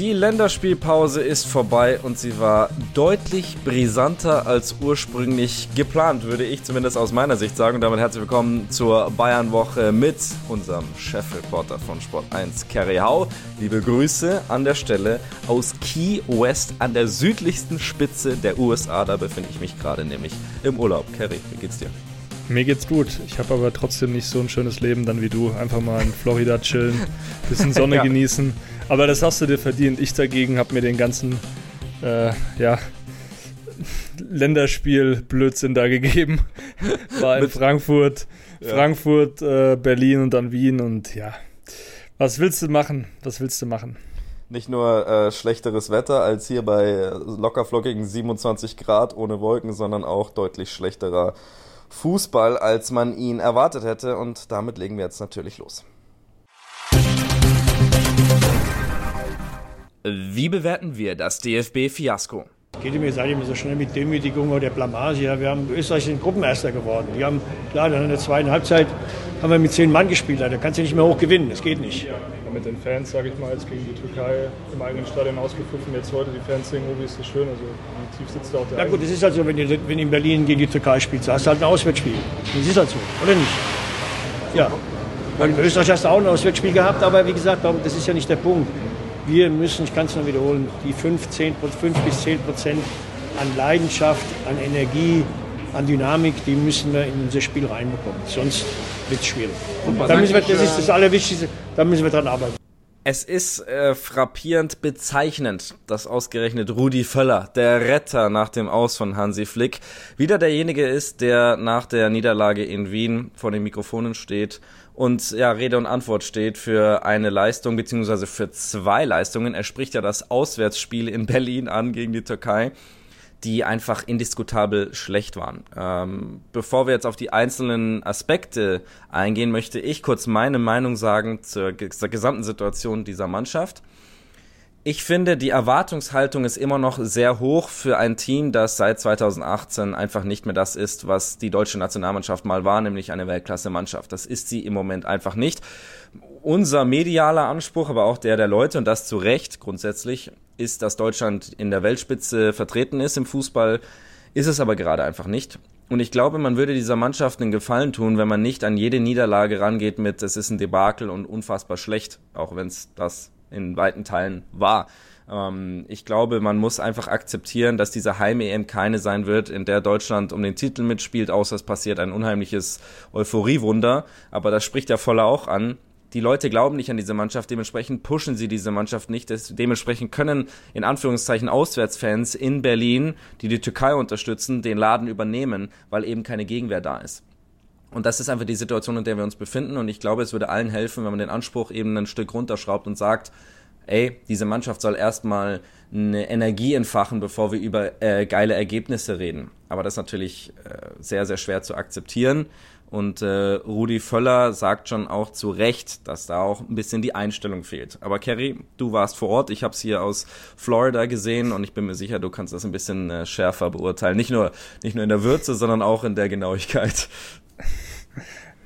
Die Länderspielpause ist vorbei und sie war deutlich brisanter als ursprünglich geplant, würde ich zumindest aus meiner Sicht sagen. Und damit herzlich willkommen zur Bayernwoche mit unserem Chefreporter von Sport 1, Kerry Hau. Liebe Grüße an der Stelle aus Key West an der südlichsten Spitze der USA. Da befinde ich mich gerade nämlich im Urlaub. Kerry, wie geht's dir? Mir geht's gut. Ich habe aber trotzdem nicht so ein schönes Leben dann wie du. Einfach mal in Florida chillen, bisschen Sonne ja. genießen. Aber das hast du dir verdient. Ich dagegen habe mir den ganzen äh, ja, Länderspiel-Blödsinn da gegeben. War in Frankfurt, ja. Frankfurt, äh, Berlin und dann Wien und ja. Was willst du machen? Was willst du machen? Nicht nur äh, schlechteres Wetter als hier bei lockerflockigen 27 Grad ohne Wolken, sondern auch deutlich schlechterer Fußball, als man ihn erwartet hätte. Und damit legen wir jetzt natürlich los. Wie bewerten wir das DFB-Fiasko? Geht mir seid immer so schnell mit Demütigung oder Blamage. Ja, wir haben Österreich sind Gruppenerster geworden. Wir haben, klar, dann in der zweiten Halbzeit haben wir mit zehn Mann gespielt. Da kannst du nicht mehr hoch gewinnen. Das geht nicht. Ja, mit den Fans, sage ich mal, jetzt gegen die Türkei im eigenen Stadion ausgepfiffen. Jetzt heute die Fans singen, oh, wie ist das schön. Also, wie tief sitzt da auch der Na gut, es ist halt so, wenn du, wenn du in Berlin gegen die Türkei spielst, hast du halt ein Auswärtsspiel. Das ist halt so, oder nicht? Ja. In Österreich hast du auch ein Auswärtsspiel gehabt, aber wie gesagt, das ist ja nicht der Punkt wir müssen, ich kann es nur wiederholen, die 5, 10, 5 bis 10 Prozent an Leidenschaft, an Energie, an Dynamik, die müssen wir in unser Spiel reinbekommen. Sonst wird es schwierig. Da müssen wir, das ist das Allerwichtigste, da müssen wir dran arbeiten. Es ist äh, frappierend bezeichnend, dass ausgerechnet Rudi Völler, der Retter nach dem Aus von Hansi Flick, wieder derjenige ist, der nach der Niederlage in Wien vor den Mikrofonen steht und ja, Rede und Antwort steht für eine Leistung beziehungsweise für zwei Leistungen. Er spricht ja das Auswärtsspiel in Berlin an gegen die Türkei die einfach indiskutabel schlecht waren. Ähm, bevor wir jetzt auf die einzelnen Aspekte eingehen, möchte ich kurz meine Meinung sagen zur, zur gesamten Situation dieser Mannschaft. Ich finde, die Erwartungshaltung ist immer noch sehr hoch für ein Team, das seit 2018 einfach nicht mehr das ist, was die deutsche Nationalmannschaft mal war, nämlich eine Weltklasse-Mannschaft. Das ist sie im Moment einfach nicht. Unser medialer Anspruch, aber auch der der Leute, und das zu Recht grundsätzlich, ist, dass Deutschland in der Weltspitze vertreten ist im Fußball, ist es aber gerade einfach nicht. Und ich glaube, man würde dieser Mannschaft einen Gefallen tun, wenn man nicht an jede Niederlage rangeht mit, es ist ein Debakel und unfassbar schlecht, auch wenn es das in weiten Teilen war. Ähm, ich glaube, man muss einfach akzeptieren, dass diese Heim-EM keine sein wird, in der Deutschland um den Titel mitspielt, außer es passiert ein unheimliches Euphoriewunder. Aber das spricht ja voller auch an. Die Leute glauben nicht an diese Mannschaft, dementsprechend pushen sie diese Mannschaft nicht. dementsprechend können in Anführungszeichen Auswärtsfans in Berlin, die die Türkei unterstützen, den Laden übernehmen, weil eben keine Gegenwehr da ist. Und das ist einfach die Situation, in der wir uns befinden. Und ich glaube, es würde allen helfen, wenn man den Anspruch eben ein Stück runterschraubt und sagt, ey, diese Mannschaft soll erstmal eine Energie entfachen, bevor wir über äh, geile Ergebnisse reden. Aber das ist natürlich äh, sehr, sehr schwer zu akzeptieren. Und äh, Rudi Völler sagt schon auch zu Recht, dass da auch ein bisschen die Einstellung fehlt. Aber Kerry, du warst vor Ort, ich habe es hier aus Florida gesehen und ich bin mir sicher, du kannst das ein bisschen äh, schärfer beurteilen. Nicht nur, nicht nur in der Würze, sondern auch in der Genauigkeit.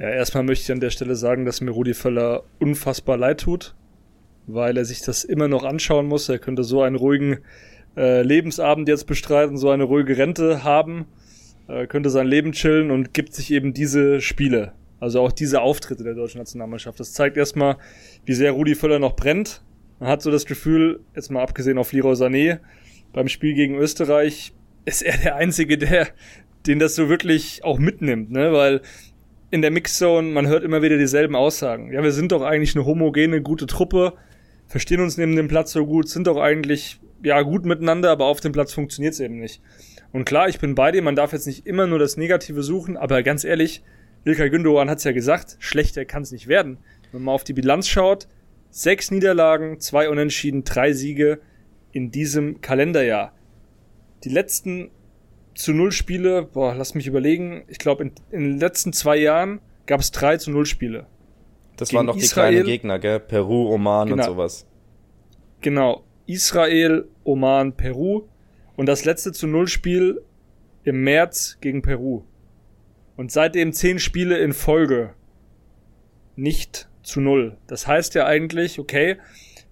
Ja, erstmal möchte ich an der Stelle sagen, dass mir Rudi Völler unfassbar leid tut, weil er sich das immer noch anschauen muss. Er könnte so einen ruhigen äh, Lebensabend jetzt bestreiten, so eine ruhige Rente haben, äh, könnte sein Leben chillen und gibt sich eben diese Spiele. Also auch diese Auftritte der deutschen Nationalmannschaft. Das zeigt erstmal, wie sehr Rudi Völler noch brennt. Man hat so das Gefühl, jetzt mal abgesehen auf Leroy Sané, beim Spiel gegen Österreich ist er der Einzige, der den das so wirklich auch mitnimmt, ne? Weil in der Mixzone, man hört immer wieder dieselben Aussagen. Ja, wir sind doch eigentlich eine homogene, gute Truppe, verstehen uns neben dem Platz so gut, sind doch eigentlich ja gut miteinander, aber auf dem Platz funktioniert es eben nicht. Und klar, ich bin bei dir, man darf jetzt nicht immer nur das Negative suchen, aber ganz ehrlich, Ilkay Gündogan hat es ja gesagt, schlechter kann es nicht werden. Wenn man auf die Bilanz schaut, sechs Niederlagen, zwei Unentschieden, drei Siege in diesem Kalenderjahr. Die letzten zu Null Spiele, boah, lass mich überlegen, ich glaube in, in, den letzten zwei Jahren gab es drei zu Null Spiele. Das Gegen waren doch die kleinen Gegner, gell? Peru, Oman genau, und sowas. Genau. Israel, Oman, Peru. Und das letzte zu Null Spiel im März gegen Peru. Und seitdem zehn Spiele in Folge nicht zu Null. Das heißt ja eigentlich, okay,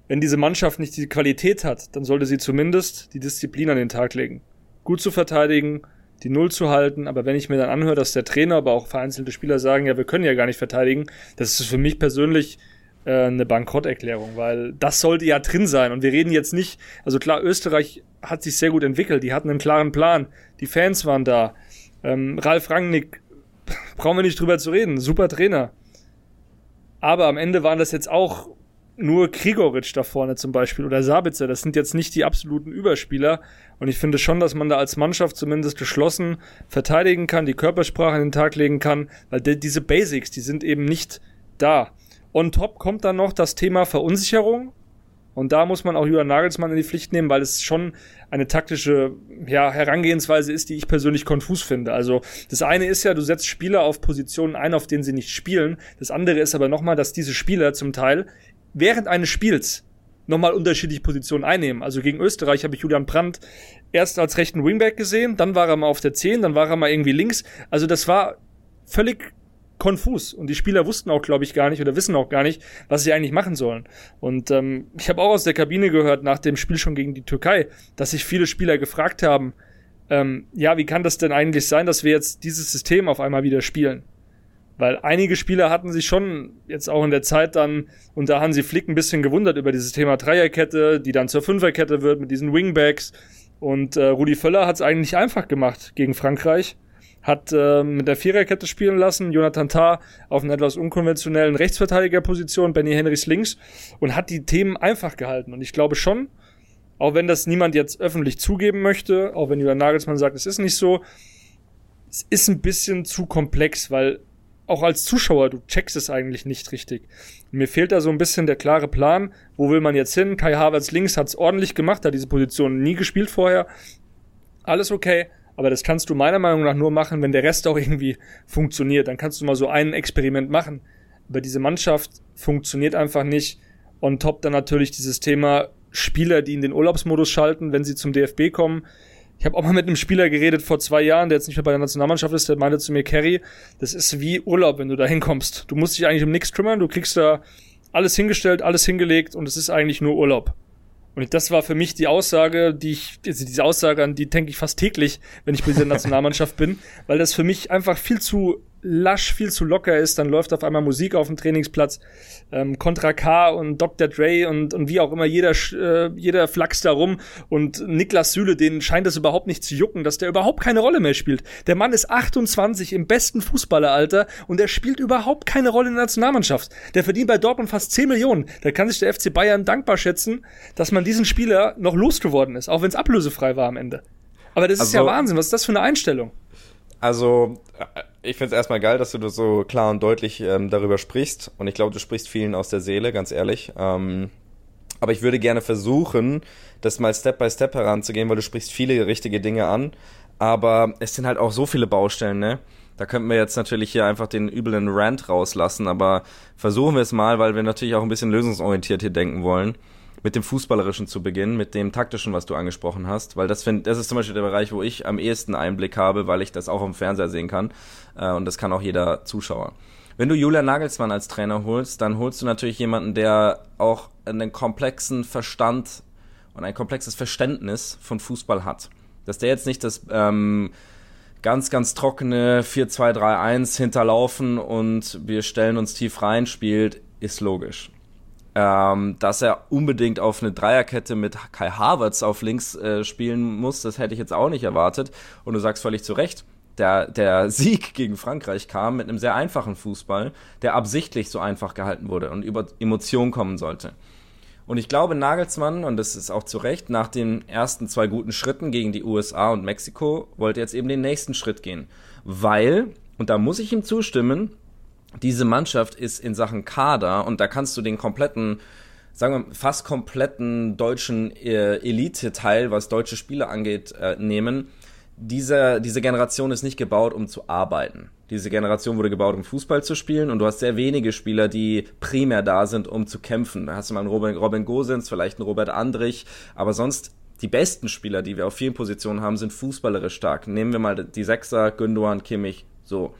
wenn diese Mannschaft nicht die Qualität hat, dann sollte sie zumindest die Disziplin an den Tag legen. Gut zu verteidigen, die Null zu halten, aber wenn ich mir dann anhöre, dass der Trainer, aber auch vereinzelte Spieler sagen, ja, wir können ja gar nicht verteidigen, das ist für mich persönlich äh, eine Bankrotterklärung, weil das sollte ja drin sein. Und wir reden jetzt nicht, also klar, Österreich hat sich sehr gut entwickelt, die hatten einen klaren Plan, die Fans waren da. Ähm, Ralf Rangnick, brauchen wir nicht drüber zu reden, super Trainer. Aber am Ende waren das jetzt auch nur Krigoritsch da vorne zum Beispiel oder Sabitzer. Das sind jetzt nicht die absoluten Überspieler. Und ich finde schon, dass man da als Mannschaft zumindest geschlossen verteidigen kann, die Körpersprache an den Tag legen kann, weil diese Basics, die sind eben nicht da. On top kommt dann noch das Thema Verunsicherung. Und da muss man auch Julian Nagelsmann in die Pflicht nehmen, weil es schon eine taktische ja, Herangehensweise ist, die ich persönlich konfus finde. Also das eine ist ja, du setzt Spieler auf Positionen ein, auf denen sie nicht spielen. Das andere ist aber nochmal, dass diese Spieler zum Teil während eines Spiels nochmal unterschiedliche Positionen einnehmen. Also gegen Österreich habe ich Julian Brandt erst als rechten Wingback gesehen, dann war er mal auf der 10, dann war er mal irgendwie links. Also das war völlig konfus und die Spieler wussten auch, glaube ich, gar nicht oder wissen auch gar nicht, was sie eigentlich machen sollen. Und ähm, ich habe auch aus der Kabine gehört nach dem Spiel schon gegen die Türkei, dass sich viele Spieler gefragt haben, ähm, ja, wie kann das denn eigentlich sein, dass wir jetzt dieses System auf einmal wieder spielen? Weil einige Spieler hatten sich schon jetzt auch in der Zeit dann unter Hansi Flick ein bisschen gewundert über dieses Thema Dreierkette, die dann zur Fünferkette wird mit diesen Wingbacks. Und äh, Rudi Völler hat es eigentlich einfach gemacht gegen Frankreich hat äh, mit der Viererkette spielen lassen, Jonathan Tah auf einer etwas unkonventionellen Rechtsverteidigerposition, Benny Henrys links und hat die Themen einfach gehalten. Und ich glaube schon, auch wenn das niemand jetzt öffentlich zugeben möchte, auch wenn Julian Nagelsmann sagt, es ist nicht so, es ist ein bisschen zu komplex, weil auch als Zuschauer, du checkst es eigentlich nicht richtig. Mir fehlt da so ein bisschen der klare Plan, wo will man jetzt hin? Kai Havertz links hat es ordentlich gemacht, hat diese Position nie gespielt vorher. Alles okay. Aber das kannst du meiner Meinung nach nur machen, wenn der Rest auch irgendwie funktioniert. Dann kannst du mal so ein Experiment machen. Aber diese Mannschaft funktioniert einfach nicht. On top dann natürlich dieses Thema Spieler, die in den Urlaubsmodus schalten, wenn sie zum DFB kommen. Ich habe auch mal mit einem Spieler geredet vor zwei Jahren, der jetzt nicht mehr bei der Nationalmannschaft ist, der meinte zu mir, Kerry, das ist wie Urlaub, wenn du da hinkommst. Du musst dich eigentlich um nichts kümmern, du kriegst da alles hingestellt, alles hingelegt und es ist eigentlich nur Urlaub. Und das war für mich die Aussage, die ich, also diese Aussage, an die denke ich fast täglich, wenn ich bei dieser Nationalmannschaft bin, weil das für mich einfach viel zu lasch, viel zu locker ist, dann läuft auf einmal Musik auf dem Trainingsplatz, ähm, Contra K und Dr. Dre und, und wie auch immer, jeder, äh, jeder flachst da rum und Niklas Süle, denen scheint es überhaupt nicht zu jucken, dass der überhaupt keine Rolle mehr spielt. Der Mann ist 28 im besten Fußballeralter und er spielt überhaupt keine Rolle in der Nationalmannschaft. Der verdient bei Dortmund fast 10 Millionen. Da kann sich der FC Bayern dankbar schätzen, dass man diesen Spieler noch losgeworden ist, auch wenn es ablösefrei war am Ende. Aber das also, ist ja also Wahnsinn. Was ist das für eine Einstellung? Also, äh, ich finde es erstmal geil, dass du so klar und deutlich ähm, darüber sprichst. Und ich glaube, du sprichst vielen aus der Seele, ganz ehrlich. Ähm, aber ich würde gerne versuchen, das mal Step by Step heranzugehen, weil du sprichst viele richtige Dinge an. Aber es sind halt auch so viele Baustellen, ne? Da könnten wir jetzt natürlich hier einfach den üblen Rant rauslassen, aber versuchen wir es mal, weil wir natürlich auch ein bisschen lösungsorientiert hier denken wollen mit dem Fußballerischen zu beginnen, mit dem Taktischen, was du angesprochen hast, weil das, find, das ist zum Beispiel der Bereich, wo ich am ehesten Einblick habe, weil ich das auch im Fernseher sehen kann äh, und das kann auch jeder Zuschauer. Wenn du Julian Nagelsmann als Trainer holst, dann holst du natürlich jemanden, der auch einen komplexen Verstand und ein komplexes Verständnis von Fußball hat. Dass der jetzt nicht das ähm, ganz, ganz trockene 4-2-3-1 hinterlaufen und wir stellen uns tief rein spielt, ist logisch ähm, dass er unbedingt auf eine Dreierkette mit Kai Havertz auf links äh, spielen muss, das hätte ich jetzt auch nicht erwartet. Und du sagst völlig zu Recht, der, der Sieg gegen Frankreich kam mit einem sehr einfachen Fußball, der absichtlich so einfach gehalten wurde und über Emotionen kommen sollte. Und ich glaube, Nagelsmann, und das ist auch zu Recht, nach den ersten zwei guten Schritten gegen die USA und Mexiko, wollte jetzt eben den nächsten Schritt gehen. Weil, und da muss ich ihm zustimmen, diese Mannschaft ist in Sachen Kader und da kannst du den kompletten, sagen wir fast kompletten deutschen äh, Elite-Teil, was deutsche Spiele angeht, äh, nehmen. Diese, diese Generation ist nicht gebaut, um zu arbeiten. Diese Generation wurde gebaut, um Fußball zu spielen und du hast sehr wenige Spieler, die primär da sind, um zu kämpfen. Da hast du mal einen Robin, Robin Gosens, vielleicht einen Robert Andrich, aber sonst die besten Spieler, die wir auf vielen Positionen haben, sind fußballerisch stark. Nehmen wir mal die Sechser, Gündogan, Kimmich, so.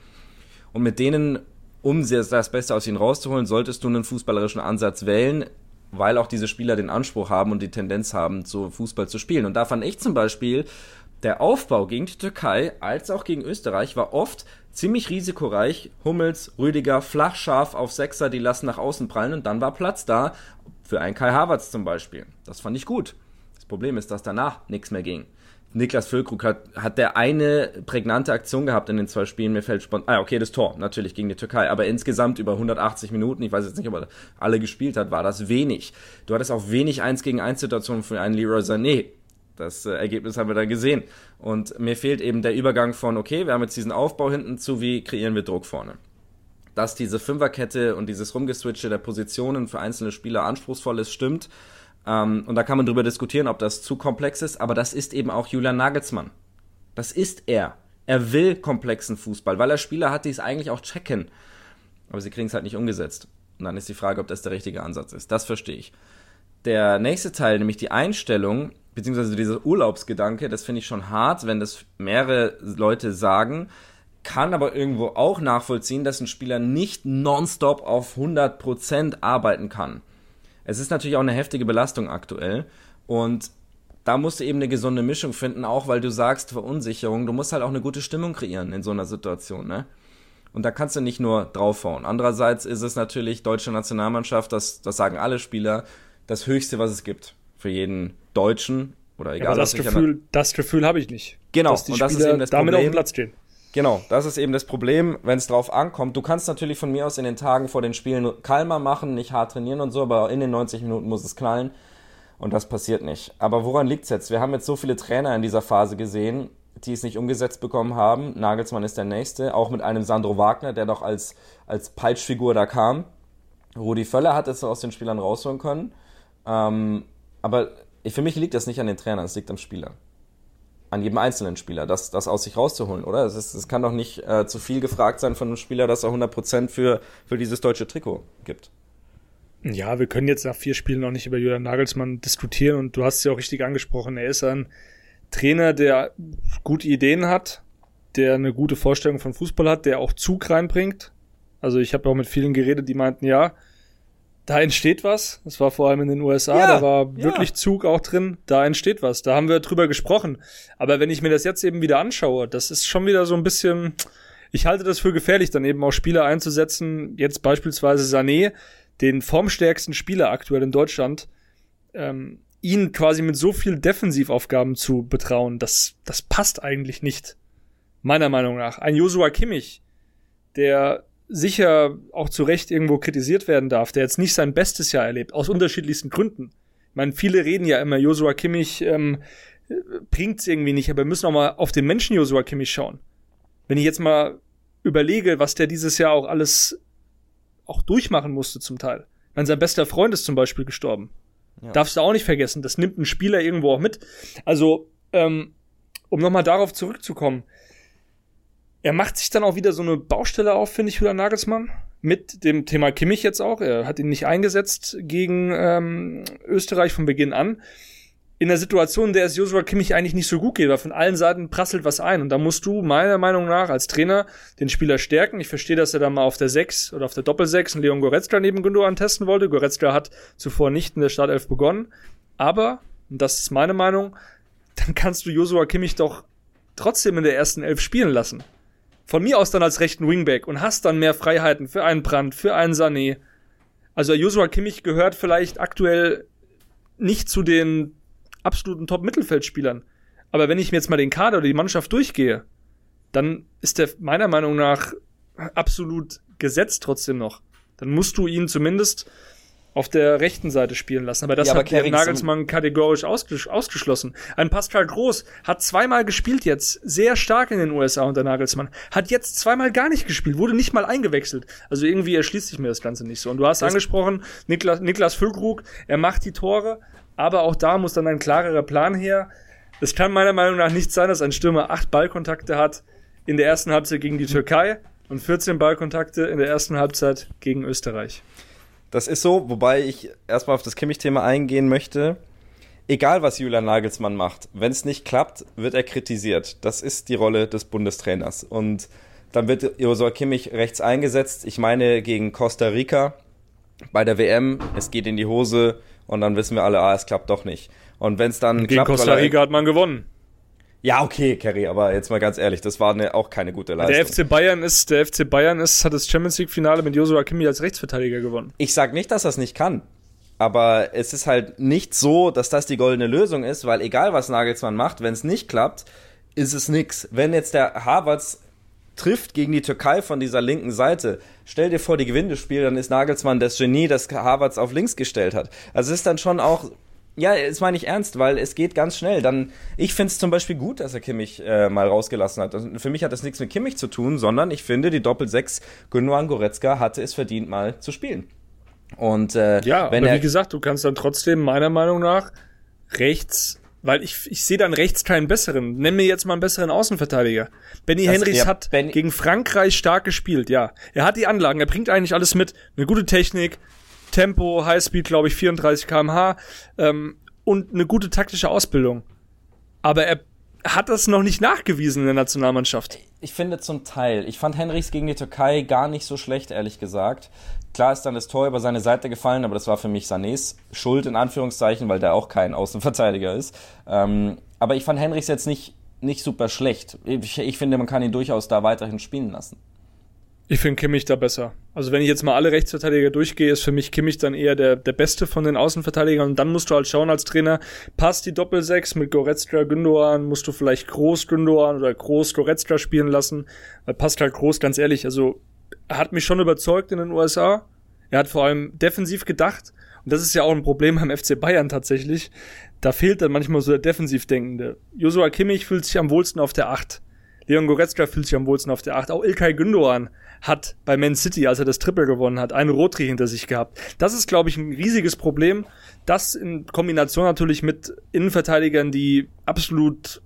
Und mit denen um das Beste aus ihnen rauszuholen, solltest du einen fußballerischen Ansatz wählen. weil auch diese Spieler den Anspruch haben und die Tendenz haben, so Fußball zu spielen. Und da fand ich zum Beispiel, der Aufbau gegen die Türkei als auch gegen Österreich war oft ziemlich risikoreich. Hummels, Rüdiger, flach scharf auf Sechser, die lassen nach außen prallen und dann war Platz da für einen Kai Havertz zum Beispiel. Das fand ich gut. Das Problem ist, dass danach nichts mehr ging. Niklas Füllkrug hat, hat der eine prägnante Aktion gehabt in den zwei Spielen. Mir fällt spontan, ah, okay, das Tor, natürlich gegen die Türkei. Aber insgesamt über 180 Minuten, ich weiß jetzt nicht, ob er alle gespielt hat, war das wenig. Du hattest auch wenig 1 gegen 1 Situationen für einen Leroy Sané. Das äh, Ergebnis haben wir dann gesehen. Und mir fehlt eben der Übergang von, okay, wir haben jetzt diesen Aufbau hinten zu, wie kreieren wir Druck vorne. Dass diese Fünferkette und dieses Rumgeswitche der Positionen für einzelne Spieler anspruchsvoll ist, stimmt. Ähm, und da kann man drüber diskutieren, ob das zu komplex ist, aber das ist eben auch Julian Nagelsmann. Das ist er. Er will komplexen Fußball, weil er Spieler hat, die es eigentlich auch checken. Aber sie kriegen es halt nicht umgesetzt. Und dann ist die Frage, ob das der richtige Ansatz ist. Das verstehe ich. Der nächste Teil, nämlich die Einstellung, beziehungsweise dieser Urlaubsgedanke, das finde ich schon hart, wenn das mehrere Leute sagen, kann aber irgendwo auch nachvollziehen, dass ein Spieler nicht nonstop auf 100% arbeiten kann. Es ist natürlich auch eine heftige Belastung aktuell und da musst du eben eine gesunde Mischung finden, auch weil du sagst Verunsicherung, du musst halt auch eine gute Stimmung kreieren in so einer Situation, ne? Und da kannst du nicht nur draufhauen. Andererseits ist es natürlich deutsche Nationalmannschaft, das, das sagen alle Spieler, das Höchste, was es gibt für jeden Deutschen oder egal. Ja, aber das Gefühl, das Gefühl habe ich nicht. Genau, dass die und das ist eben das damit Problem. auf dem Platz stehen. Genau, das ist eben das Problem, wenn es drauf ankommt. Du kannst natürlich von mir aus in den Tagen vor den Spielen kalmer machen, nicht hart trainieren und so, aber in den 90 Minuten muss es knallen. Und das passiert nicht. Aber woran liegt's jetzt? Wir haben jetzt so viele Trainer in dieser Phase gesehen, die es nicht umgesetzt bekommen haben. Nagelsmann ist der nächste, auch mit einem Sandro Wagner, der doch als, als Peitschfigur da kam. Rudi Völler hat es aus den Spielern rausholen können. Ähm, aber für mich liegt das nicht an den Trainern, es liegt am Spieler. An jedem einzelnen Spieler, das, das aus sich rauszuholen, oder? Es, ist, es kann doch nicht äh, zu viel gefragt sein von einem Spieler, dass er 100% für, für dieses deutsche Trikot gibt. Ja, wir können jetzt nach vier Spielen noch nicht über Julian Nagelsmann diskutieren und du hast es ja auch richtig angesprochen. Er ist ein Trainer, der gute Ideen hat, der eine gute Vorstellung von Fußball hat, der auch Zug reinbringt. Also ich habe auch mit vielen geredet, die meinten, ja, da entsteht was. Das war vor allem in den USA, ja, da war wirklich ja. Zug auch drin. Da entsteht was. Da haben wir drüber gesprochen. Aber wenn ich mir das jetzt eben wieder anschaue, das ist schon wieder so ein bisschen, ich halte das für gefährlich, dann eben auch Spieler einzusetzen. Jetzt beispielsweise Sané, den formstärksten Spieler aktuell in Deutschland, ähm, ihn quasi mit so viel Defensivaufgaben zu betrauen, das, das passt eigentlich nicht. Meiner Meinung nach. Ein Joshua Kimmich, der sicher auch zu Recht irgendwo kritisiert werden darf, der jetzt nicht sein bestes Jahr erlebt, aus unterschiedlichsten Gründen. Ich meine, viele reden ja immer, Joshua Kimmich ähm, bringt's irgendwie nicht, aber wir müssen auch mal auf den Menschen Joshua Kimmich schauen. Wenn ich jetzt mal überlege, was der dieses Jahr auch alles auch durchmachen musste zum Teil. Meine, sein bester Freund ist zum Beispiel gestorben. Ja. Darfst du auch nicht vergessen. Das nimmt ein Spieler irgendwo auch mit. Also, ähm, um nochmal darauf zurückzukommen, er macht sich dann auch wieder so eine Baustelle auf, finde ich, Julian Nagelsmann. Mit dem Thema Kimmich jetzt auch. Er hat ihn nicht eingesetzt gegen ähm, Österreich von Beginn an. In der Situation, in der es Joshua Kimmich eigentlich nicht so gut geht, weil von allen Seiten prasselt was ein. Und da musst du meiner Meinung nach als Trainer den Spieler stärken. Ich verstehe, dass er da mal auf der 6 oder auf der Doppel-6 einen Leon Goretzka neben Gündogan testen wollte. Goretzka hat zuvor nicht in der Startelf begonnen. Aber, und das ist meine Meinung, dann kannst du Joshua Kimmich doch trotzdem in der ersten Elf spielen lassen von mir aus dann als rechten Wingback und hast dann mehr Freiheiten für einen Brand, für einen Sané. Also Joshua Kimmich gehört vielleicht aktuell nicht zu den absoluten Top-Mittelfeldspielern. Aber wenn ich mir jetzt mal den Kader oder die Mannschaft durchgehe, dann ist der meiner Meinung nach absolut gesetzt trotzdem noch. Dann musst du ihn zumindest auf der rechten Seite spielen lassen. Aber das ja, aber hat Nagelsmann kategorisch ausges ausgeschlossen. Ein Pascal Groß hat zweimal gespielt jetzt, sehr stark in den USA unter Nagelsmann. Hat jetzt zweimal gar nicht gespielt, wurde nicht mal eingewechselt. Also irgendwie erschließt sich mir das Ganze nicht so. Und du hast das angesprochen, Niklas, Niklas Füllkrug, er macht die Tore, aber auch da muss dann ein klarerer Plan her. Es kann meiner Meinung nach nicht sein, dass ein Stürmer acht Ballkontakte hat in der ersten Halbzeit gegen die Türkei und 14 Ballkontakte in der ersten Halbzeit gegen Österreich. Das ist so, wobei ich erstmal auf das Kimmich-Thema eingehen möchte. Egal, was Julian Nagelsmann macht, wenn es nicht klappt, wird er kritisiert. Das ist die Rolle des Bundestrainers. Und dann wird Josua Kimmich rechts eingesetzt. Ich meine, gegen Costa Rica bei der WM, es geht in die Hose und dann wissen wir alle, ah, es klappt doch nicht. Und wenn es dann Gegen klappt, Costa Rica hat man gewonnen. Ja, okay, Kerry, aber jetzt mal ganz ehrlich, das war eine, auch keine gute Leistung. Der FC Bayern ist, der FC Bayern ist, hat das Champions League Finale mit Joshua Kimmich als Rechtsverteidiger gewonnen. Ich sag nicht, dass es nicht kann. Aber es ist halt nicht so, dass das die goldene Lösung ist, weil egal was Nagelsmann macht, wenn es nicht klappt, ist es nix. Wenn jetzt der Harvards trifft gegen die Türkei von dieser linken Seite, stell dir vor, die gewinnt das Spiel, dann ist Nagelsmann das Genie, das Harvards auf links gestellt hat. Also es ist dann schon auch ja, das meine ich ernst, weil es geht ganz schnell. Dann, ich finde es zum Beispiel gut, dass er Kimmich äh, mal rausgelassen hat. Also für mich hat das nichts mit Kimmich zu tun, sondern ich finde, die Doppel-6 Gündogan Goretzka hatte es verdient, mal zu spielen. Und äh, ja, wenn aber er, wie gesagt, du kannst dann trotzdem meiner Meinung nach rechts, weil ich, ich sehe dann rechts keinen besseren. Nenn mir jetzt mal einen besseren Außenverteidiger. Benny Henrichs ja, hat Benny- gegen Frankreich stark gespielt, ja. Er hat die Anlagen, er bringt eigentlich alles mit. Eine gute Technik, Tempo, Highspeed, glaube ich, 34 km/h ähm, und eine gute taktische Ausbildung. Aber er hat das noch nicht nachgewiesen in der Nationalmannschaft. ich finde zum Teil, ich fand Henrichs gegen die Türkei gar nicht so schlecht, ehrlich gesagt. Klar ist dann das Tor über seine Seite gefallen, aber das war für mich Sanés Schuld, in Anführungszeichen, weil der auch kein Außenverteidiger ist. Ähm, aber ich fand Henrichs jetzt nicht, nicht super schlecht. Ich, ich finde, man kann ihn durchaus da weiterhin spielen lassen. Ich finde Kimmich da besser. Also wenn ich jetzt mal alle Rechtsverteidiger durchgehe, ist für mich Kimmich dann eher der, der Beste von den Außenverteidigern. Und dann musst du halt schauen als Trainer, passt die Doppel-6 mit Goretzka, Gündogan, musst du vielleicht Groß Gündogan oder Groß Goretzka spielen lassen. Weil passt halt Groß, ganz ehrlich, also er hat mich schon überzeugt in den USA. Er hat vor allem defensiv gedacht. Und das ist ja auch ein Problem beim FC Bayern tatsächlich. Da fehlt dann manchmal so der Defensivdenkende. Joshua Kimmich fühlt sich am wohlsten auf der 8. Leon Goretzka fühlt sich am wohlsten auf der 8. Auch Ilkay Gündogan hat bei Man City, als er das Triple gewonnen hat, einen Rotri hinter sich gehabt. Das ist, glaube ich, ein riesiges Problem. Das in Kombination natürlich mit Innenverteidigern, die absolut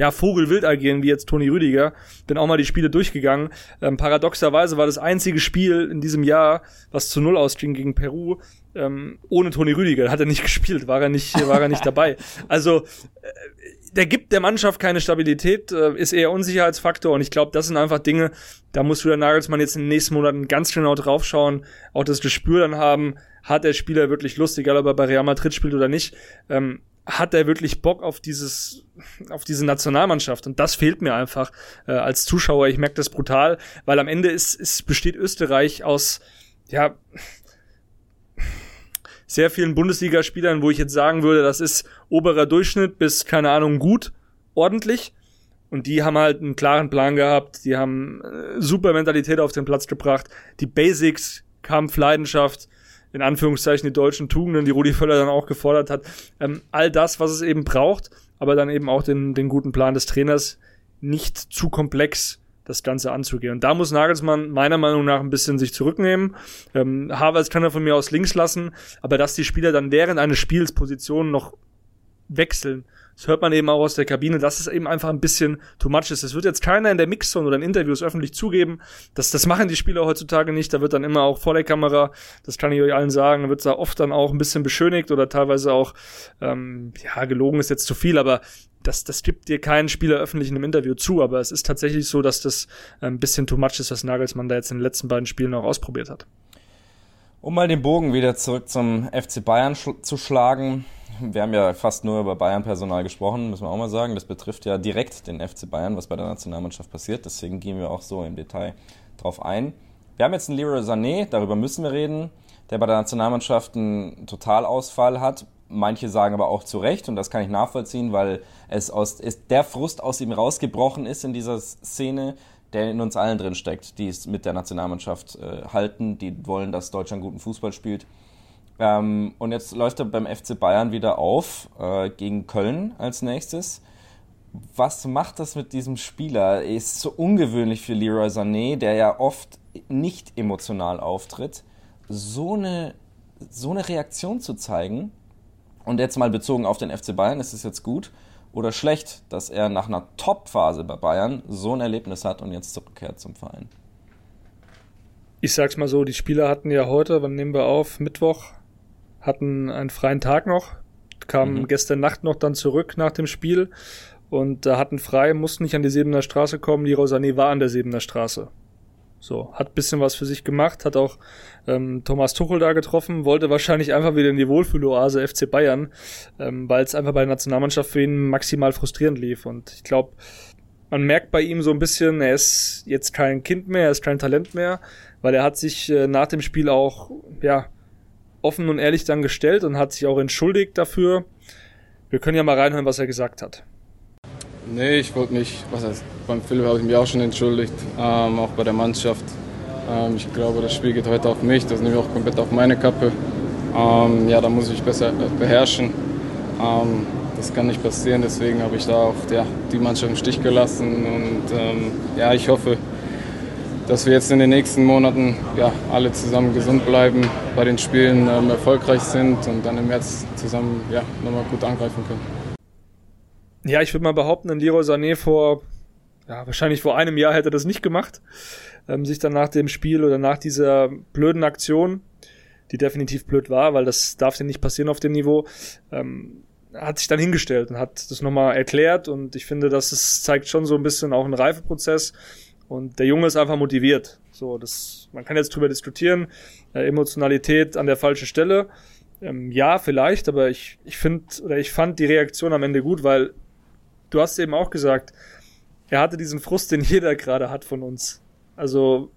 ja, Vogelwild agieren, wie jetzt Toni Rüdiger. Bin auch mal die Spiele durchgegangen. Ähm, paradoxerweise war das einzige Spiel in diesem Jahr, was zu Null ausging gegen Peru, ähm, ohne Toni Rüdiger. Hat er nicht gespielt, war er nicht, war er nicht dabei. Also, äh, der gibt der Mannschaft keine Stabilität, äh, ist eher Unsicherheitsfaktor und ich glaube, das sind einfach Dinge, da muss wieder Nagelsmann jetzt in den nächsten Monaten ganz genau draufschauen, auch das Gespür dann haben, hat der Spieler wirklich Lust, egal ob er bei Real Madrid spielt oder nicht, ähm, hat er wirklich Bock auf dieses, auf diese Nationalmannschaft und das fehlt mir einfach äh, als Zuschauer. Ich merke das brutal, weil am Ende ist, ist besteht Österreich aus ja sehr vielen Bundesligaspielern, wo ich jetzt sagen würde, das ist oberer Durchschnitt bis, keine Ahnung, gut, ordentlich. Und die haben halt einen klaren Plan gehabt, die haben äh, super Mentalität auf den Platz gebracht, die Basics, Kampf, Leidenschaft, in Anführungszeichen die deutschen Tugenden, die Rudi Völler dann auch gefordert hat. Ähm, all das, was es eben braucht, aber dann eben auch den, den guten Plan des Trainers, nicht zu komplex das Ganze anzugehen. Und da muss Nagelsmann meiner Meinung nach ein bisschen sich zurücknehmen. Ähm, Havertz kann er von mir aus links lassen, aber dass die Spieler dann während eines Spiels Positionen noch wechseln, das hört man eben auch aus der Kabine, dass es eben einfach ein bisschen too much ist. Das wird jetzt keiner in der Mixzone oder in Interviews öffentlich zugeben. Das, das machen die Spieler heutzutage nicht. Da wird dann immer auch vor der Kamera, das kann ich euch allen sagen, wird da oft dann auch ein bisschen beschönigt oder teilweise auch, ähm, ja, gelogen ist jetzt zu viel, aber das, das gibt dir kein Spieler öffentlich in einem Interview zu, aber es ist tatsächlich so, dass das ein bisschen too much ist, was Nagelsmann da jetzt in den letzten beiden Spielen auch ausprobiert hat. Um mal den Bogen wieder zurück zum FC Bayern schl zu schlagen. Wir haben ja fast nur über Bayern-Personal gesprochen, müssen wir auch mal sagen. Das betrifft ja direkt den FC Bayern, was bei der Nationalmannschaft passiert. Deswegen gehen wir auch so im Detail drauf ein. Wir haben jetzt einen Leroy Sané, darüber müssen wir reden, der bei der Nationalmannschaft einen Totalausfall hat. Manche sagen aber auch zu Recht, und das kann ich nachvollziehen, weil es aus, ist der Frust aus ihm rausgebrochen ist in dieser Szene, der in uns allen drin steckt, die es mit der Nationalmannschaft äh, halten, die wollen, dass Deutschland guten Fußball spielt. Ähm, und jetzt läuft er beim FC Bayern wieder auf äh, gegen Köln als nächstes. Was macht das mit diesem Spieler? Er ist so ungewöhnlich für Leroy Sané, der ja oft nicht emotional auftritt, so eine, so eine Reaktion zu zeigen. Und jetzt mal bezogen auf den FC Bayern, ist es jetzt gut oder schlecht, dass er nach einer Top-Phase bei Bayern so ein Erlebnis hat und jetzt zurückkehrt zum Verein? Ich sag's mal so, die Spieler hatten ja heute, wann nehmen wir auf? Mittwoch, hatten einen freien Tag noch, kamen Mhm. gestern Nacht noch dann zurück nach dem Spiel und äh, hatten frei, mussten nicht an die Sebener Straße kommen. Leroy Sané war an der Sebener Straße. So, hat bisschen was für sich gemacht, hat auch ähm, Thomas Tuchel da getroffen, wollte wahrscheinlich einfach wieder in die Wohlfühloase FC Bayern, ähm, weil es einfach bei der Nationalmannschaft für ihn maximal frustrierend lief. Und ich glaube, man merkt bei ihm so ein bisschen, er ist jetzt kein Kind mehr, er ist kein Talent mehr, weil er hat sich äh, nach dem Spiel auch, ja, offen und ehrlich dann gestellt und hat sich auch entschuldigt dafür. Wir können ja mal reinhören, was er gesagt hat. Nee, ich wollte mich, was heißt, beim Philipp habe ich mich auch schon entschuldigt, ähm, auch bei der Mannschaft. Ähm, ich glaube, das Spiel geht heute auf mich, das nehme ich auch komplett auf meine Kappe. Ähm, ja, da muss ich besser beherrschen. Ähm, das kann nicht passieren, deswegen habe ich da auch ja, die Mannschaft im Stich gelassen. Und ähm, ja, ich hoffe, dass wir jetzt in den nächsten Monaten ja, alle zusammen gesund bleiben, bei den Spielen ähm, erfolgreich sind und dann im März zusammen ja, nochmal gut angreifen können. Ja, ich würde mal behaupten, ein Leroy Sané vor, ja, wahrscheinlich vor einem Jahr hätte er das nicht gemacht. Ähm, sich dann nach dem Spiel oder nach dieser blöden Aktion, die definitiv blöd war, weil das darf ja nicht passieren auf dem Niveau, ähm, hat sich dann hingestellt und hat das nochmal erklärt und ich finde, das ist, zeigt schon so ein bisschen auch einen Reifeprozess und der Junge ist einfach motiviert. So, das, man kann jetzt drüber diskutieren, äh, Emotionalität an der falschen Stelle. Ähm, ja, vielleicht, aber ich, ich finde oder ich fand die Reaktion am Ende gut, weil du hast eben auch gesagt, er hatte diesen Frust, den jeder gerade hat von uns. Also,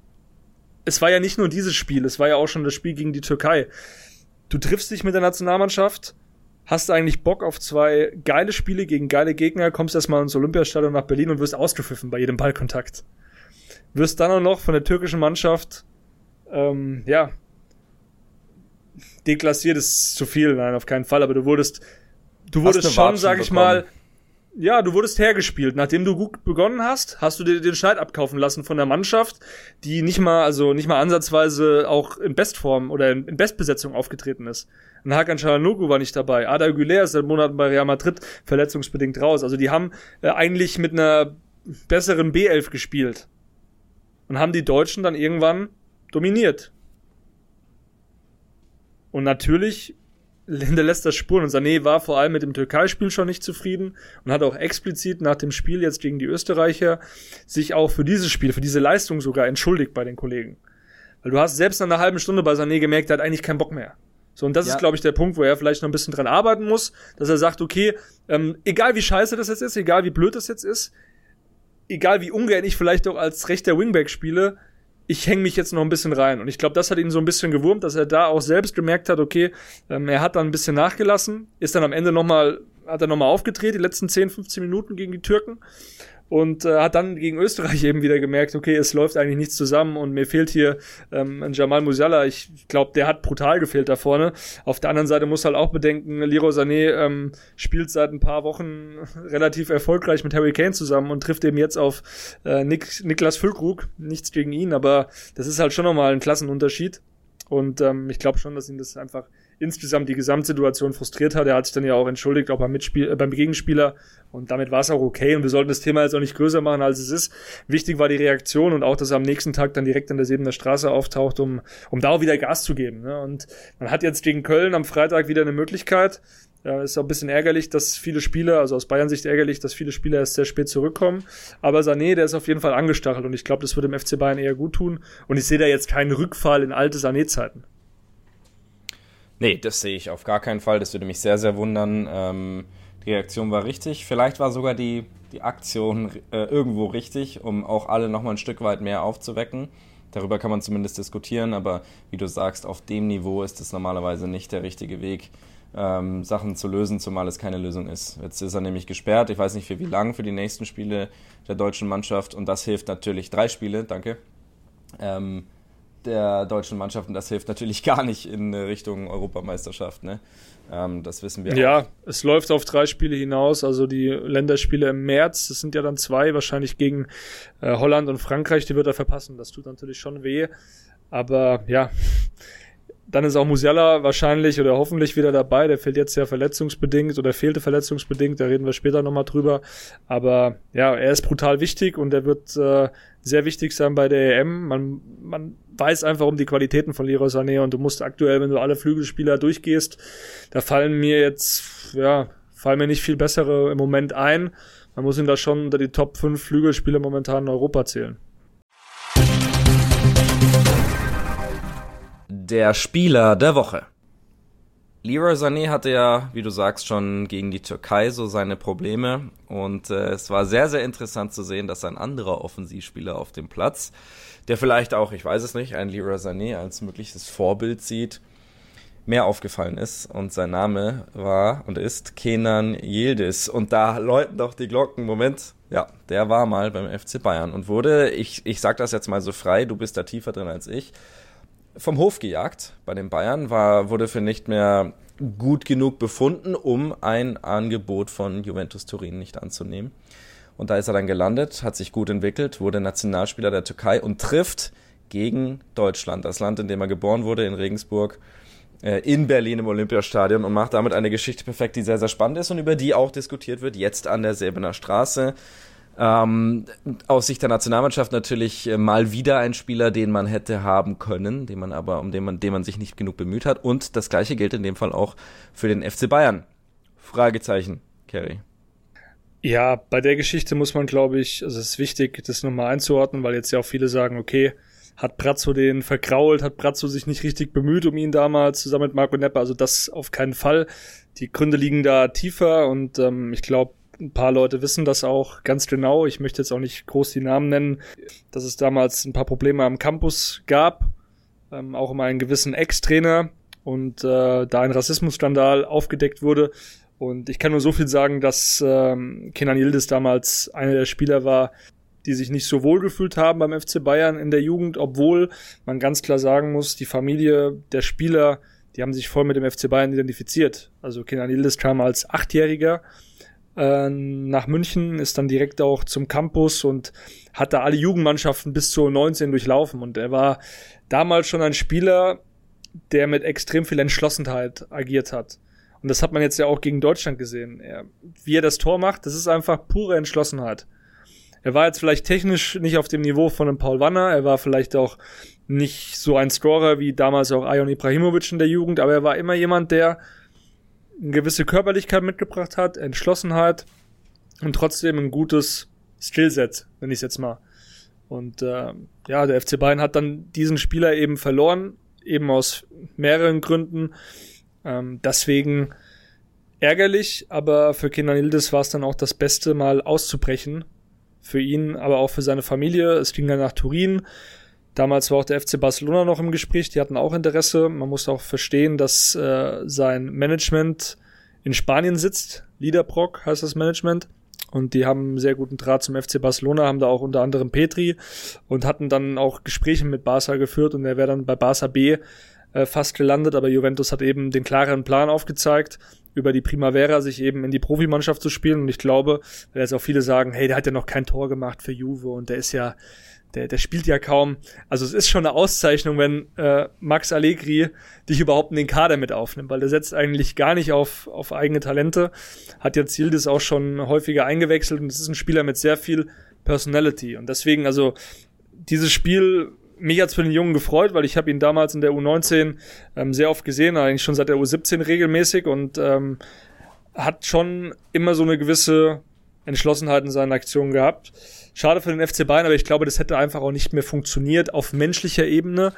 es war ja nicht nur dieses Spiel, es war ja auch schon das Spiel gegen die Türkei. Du triffst dich mit der Nationalmannschaft, hast eigentlich Bock auf zwei geile Spiele gegen geile Gegner, kommst erstmal ins Olympiastadion nach Berlin und wirst ausgepfiffen bei jedem Ballkontakt. Wirst dann auch noch von der türkischen Mannschaft, ähm, ja, deklassiert ist zu viel, nein, auf keinen Fall, aber du wurdest, du wurdest schon, sag ich bekommen. mal, ja, du wurdest hergespielt. Nachdem du gut begonnen hast, hast du dir den Schneid abkaufen lassen von der Mannschaft, die nicht mal, also nicht mal ansatzweise auch in Bestform oder in, Bestbesetzung aufgetreten ist. Ein Hakan Çalhanoğlu war nicht dabei. Ada Güler ist seit Monaten bei Real Madrid verletzungsbedingt raus. Also die haben äh, eigentlich mit einer besseren B11 gespielt. Und haben die Deutschen dann irgendwann dominiert. Und natürlich hinterlässt das Spuren. Und Sané war vor allem mit dem Türkei-Spiel schon nicht zufrieden und hat auch explizit nach dem Spiel jetzt gegen die Österreicher sich auch für dieses Spiel, für diese Leistung sogar entschuldigt bei den Kollegen. Weil du hast selbst nach einer halben Stunde bei Sané gemerkt, er hat eigentlich keinen Bock mehr. So, und das ja. ist, glaube ich, der Punkt, wo er vielleicht noch ein bisschen dran arbeiten muss, dass er sagt, okay, ähm, egal wie scheiße das jetzt ist, egal wie blöd das jetzt ist, egal wie ungern ich vielleicht auch als rechter Wingback spiele, ich hänge mich jetzt noch ein bisschen rein. Und ich glaube, das hat ihn so ein bisschen gewurmt, dass er da auch selbst gemerkt hat, okay, ähm, er hat dann ein bisschen nachgelassen, ist dann am Ende nochmal, hat er nochmal aufgedreht, die letzten 10, 15 Minuten gegen die Türken und äh, hat dann gegen Österreich eben wieder gemerkt, okay, es läuft eigentlich nichts zusammen und mir fehlt hier ähm, ein Jamal Musiala. Ich glaube, der hat brutal gefehlt da vorne. Auf der anderen Seite muss halt auch bedenken, Leroy Sané ähm, spielt seit ein paar Wochen relativ erfolgreich mit Harry Kane zusammen und trifft eben jetzt auf äh, Nick, Niklas Füllkrug. Nichts gegen ihn, aber das ist halt schon nochmal ein Klassenunterschied. Und ähm, ich glaube schon, dass ihn das einfach insgesamt die Gesamtsituation frustriert hat. Er hat sich dann ja auch entschuldigt, auch beim, Mitspiel, äh, beim Gegenspieler. Und damit war es auch okay. Und wir sollten das Thema jetzt auch nicht größer machen, als es ist. Wichtig war die Reaktion und auch, dass er am nächsten Tag dann direkt an der Sebener Straße auftaucht, um, um da auch wieder Gas zu geben. Ne? Und man hat jetzt gegen Köln am Freitag wieder eine Möglichkeit. Ja, ist auch ein bisschen ärgerlich, dass viele Spieler, also aus Bayern Sicht ärgerlich, dass viele Spieler erst sehr spät zurückkommen. Aber Sané, der ist auf jeden Fall angestachelt und ich glaube, das würde dem FC Bayern eher gut tun. Und ich sehe da jetzt keinen Rückfall in alte Sané-Zeiten. Nee, das sehe ich auf gar keinen Fall. Das würde mich sehr, sehr wundern. Ähm, die Reaktion war richtig. Vielleicht war sogar die, die Aktion äh, irgendwo richtig, um auch alle nochmal ein Stück weit mehr aufzuwecken. Darüber kann man zumindest diskutieren, aber wie du sagst, auf dem Niveau ist es normalerweise nicht der richtige Weg, ähm, Sachen zu lösen, zumal es keine Lösung ist. Jetzt ist er nämlich gesperrt, ich weiß nicht für wie lang, für die nächsten Spiele der deutschen Mannschaft und das hilft natürlich, drei Spiele, danke. Ähm, der deutschen Mannschaft und das hilft natürlich gar nicht in Richtung Europameisterschaft. Ne? Ähm, das wissen wir. Ja, auch. es läuft auf drei Spiele hinaus, also die Länderspiele im März, das sind ja dann zwei, wahrscheinlich gegen äh, Holland und Frankreich, die wird er verpassen. Das tut natürlich schon weh. Aber ja, dann ist auch Musiala wahrscheinlich oder hoffentlich wieder dabei. Der fehlt jetzt ja verletzungsbedingt oder fehlte verletzungsbedingt. Da reden wir später nochmal drüber. Aber ja, er ist brutal wichtig und er wird äh, sehr wichtig sein bei der EM. Man, man weiß einfach um die Qualitäten von Leroy Sané und du musst aktuell, wenn du alle Flügelspieler durchgehst, da fallen mir jetzt, ja, fallen mir nicht viel bessere im Moment ein. Man muss ihn da schon unter die Top 5 Flügelspieler momentan in Europa zählen. Der Spieler der Woche. Leroy Sané hatte ja, wie du sagst, schon gegen die Türkei so seine Probleme. Und äh, es war sehr, sehr interessant zu sehen, dass ein anderer Offensivspieler auf dem Platz, der vielleicht auch, ich weiß es nicht, ein Leroy Sané als mögliches Vorbild sieht, mehr aufgefallen ist. Und sein Name war und ist Kenan Yildiz. Und da läuten doch die Glocken. Moment, ja, der war mal beim FC Bayern und wurde, ich, ich sag das jetzt mal so frei, du bist da tiefer drin als ich, vom Hof gejagt bei den Bayern, war, wurde für nicht mehr gut genug befunden, um ein Angebot von Juventus Turin nicht anzunehmen. Und da ist er dann gelandet, hat sich gut entwickelt, wurde Nationalspieler der Türkei und trifft gegen Deutschland, das Land, in dem er geboren wurde, in Regensburg, äh, in Berlin im Olympiastadion und macht damit eine Geschichte perfekt, die sehr, sehr spannend ist und über die auch diskutiert wird, jetzt an der Säbener Straße. Ähm, aus Sicht der Nationalmannschaft natürlich äh, mal wieder ein Spieler, den man hätte haben können, den man aber, um den man, den man sich nicht genug bemüht hat. Und das gleiche gilt in dem Fall auch für den FC Bayern. Fragezeichen, Kerry. Ja, bei der Geschichte muss man, glaube ich, also es ist wichtig, das nochmal einzuordnen, weil jetzt ja auch viele sagen, okay, hat Brazzo den verkrault, hat Brazzo sich nicht richtig bemüht um ihn damals zusammen mit Marco Nepper, also das auf keinen Fall. Die Gründe liegen da tiefer und ähm, ich glaube, ein paar Leute wissen das auch ganz genau. Ich möchte jetzt auch nicht groß die Namen nennen, dass es damals ein paar Probleme am Campus gab, ähm, auch um einen gewissen Ex-Trainer und äh, da ein Rassismusskandal aufgedeckt wurde. Und ich kann nur so viel sagen, dass ähm, Kenan Yildiz damals einer der Spieler war, die sich nicht so wohl gefühlt haben beim FC Bayern in der Jugend, obwohl man ganz klar sagen muss, die Familie der Spieler, die haben sich voll mit dem FC Bayern identifiziert. Also Kenan Yildiz kam als Achtjähriger äh, nach München, ist dann direkt auch zum Campus und hat da alle Jugendmannschaften bis zu 19 durchlaufen. Und er war damals schon ein Spieler, der mit extrem viel Entschlossenheit agiert hat. Und das hat man jetzt ja auch gegen Deutschland gesehen. Er, wie er das Tor macht, das ist einfach pure Entschlossenheit. Er war jetzt vielleicht technisch nicht auf dem Niveau von einem Paul Wanner, er war vielleicht auch nicht so ein Scorer wie damals auch Ayon Ibrahimovic in der Jugend, aber er war immer jemand, der eine gewisse Körperlichkeit mitgebracht hat, Entschlossenheit und trotzdem ein gutes Skillset, wenn ich es jetzt mal. Und äh, ja, der FC Bayern hat dann diesen Spieler eben verloren, eben aus mehreren Gründen. Ähm, deswegen ärgerlich, aber für Kenan Yildiz war es dann auch das Beste, mal auszubrechen. Für ihn, aber auch für seine Familie. Es ging dann nach Turin. Damals war auch der FC Barcelona noch im Gespräch, die hatten auch Interesse. Man muss auch verstehen, dass äh, sein Management in Spanien sitzt. Liederbrock heißt das Management. Und die haben einen sehr guten Draht zum FC Barcelona, haben da auch unter anderem Petri und hatten dann auch Gespräche mit Barca geführt und er wäre dann bei Barca B äh, fast gelandet, aber Juventus hat eben den klaren Plan aufgezeigt, über die Primavera sich eben in die Profimannschaft zu spielen. Und ich glaube, weil jetzt auch viele sagen, hey, der hat ja noch kein Tor gemacht für Juve und der ist ja der, der spielt ja kaum. Also es ist schon eine Auszeichnung, wenn äh, Max Allegri dich überhaupt in den Kader mit aufnimmt, weil der setzt eigentlich gar nicht auf, auf eigene Talente. Hat jetzt Yildiz auch schon häufiger eingewechselt und es ist ein Spieler mit sehr viel Personality. Und deswegen, also dieses Spiel, mich hat's für den Jungen gefreut, weil ich habe ihn damals in der U19 ähm, sehr oft gesehen, eigentlich schon seit der U17 regelmäßig und ähm, hat schon immer so eine gewisse Entschlossenheit in seinen Aktionen gehabt. Schade für den FC Bayern, aber ich glaube, das hätte einfach auch nicht mehr funktioniert auf menschlicher Ebene.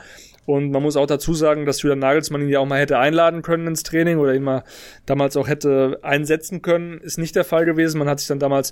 Und man muss auch dazu sagen, dass Julian Nagelsmann ihn ja auch mal hätte einladen können ins Training oder ihn mal damals auch hätte einsetzen können. Ist nicht der Fall gewesen. Man hat sich dann damals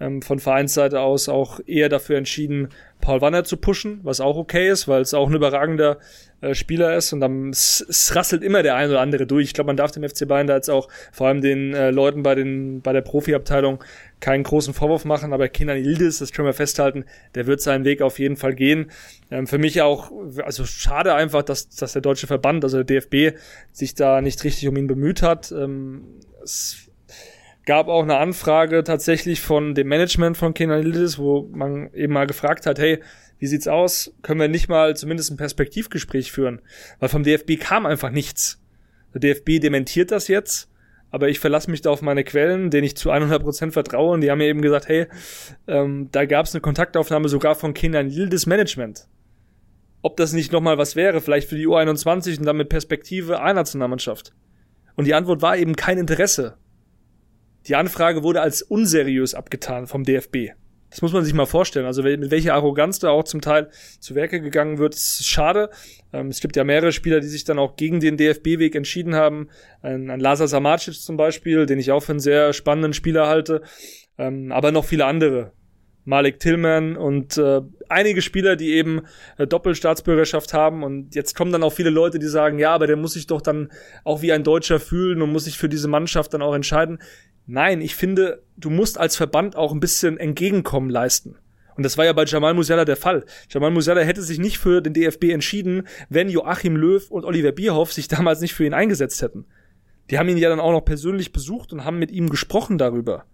ähm, von Vereinsseite aus auch eher dafür entschieden, Paul Wanner zu pushen, was auch okay ist, weil es auch ein überragender äh, Spieler ist und dann es, rasselt immer der ein oder andere durch. Ich glaube, man darf dem FC Bayern da jetzt auch vor allem den äh, Leuten bei den bei der Profiabteilung keinen großen Vorwurf machen, aber Kenan Yildiz, das können wir festhalten, der wird seinen Weg auf jeden Fall gehen. Ähm, für mich auch, also schade einfach, dass, dass der deutsche Verband, also der DFB, sich da nicht richtig um ihn bemüht hat. Ähm, es gab auch eine Anfrage tatsächlich von dem Management von Kenan Yildiz, wo man eben mal gefragt hat, hey, wie sieht's aus? Können wir nicht mal zumindest ein Perspektivgespräch führen? Weil vom DFB kam einfach nichts. Der DFB dementiert das jetzt aber ich verlasse mich da auf meine Quellen, denen ich zu 100% vertraue und die haben mir eben gesagt, hey, ähm, da gab es eine Kontaktaufnahme sogar von Kindern Yildiz Management. Ob das nicht nochmal was wäre, vielleicht für die U21 und dann mit Perspektive A-Nationalmannschaft. Und die Antwort war eben kein Interesse. Die Anfrage wurde als unseriös abgetan vom DFB. Das muss man sich mal vorstellen. Also mit welcher Arroganz da auch zum Teil zu Werke gegangen wird, ist schade. Ähm, es gibt ja mehrere Spieler, die sich dann auch gegen den DFB-Weg entschieden haben. Ein, ein Lazar Samacic zum Beispiel, den ich auch für einen sehr spannenden Spieler halte. Ähm, aber noch viele andere. Malik Tillman und äh, einige Spieler, die eben äh, Doppelstaatsbürgerschaft haben. Und jetzt kommen dann auch viele Leute, die sagen, ja, aber der muss sich doch dann auch wie ein Deutscher fühlen und muss sich für diese Mannschaft dann auch entscheiden. Nein, ich finde, du musst als Verband auch ein bisschen Entgegenkommen leisten. Und das war ja bei Jamal Musiala der Fall. Jamal Musiala hätte sich nicht für den DFB entschieden, wenn Joachim Löw und Oliver Bierhoff sich damals nicht für ihn eingesetzt hätten. Die haben ihn ja dann auch noch persönlich besucht und haben mit ihm gesprochen darüber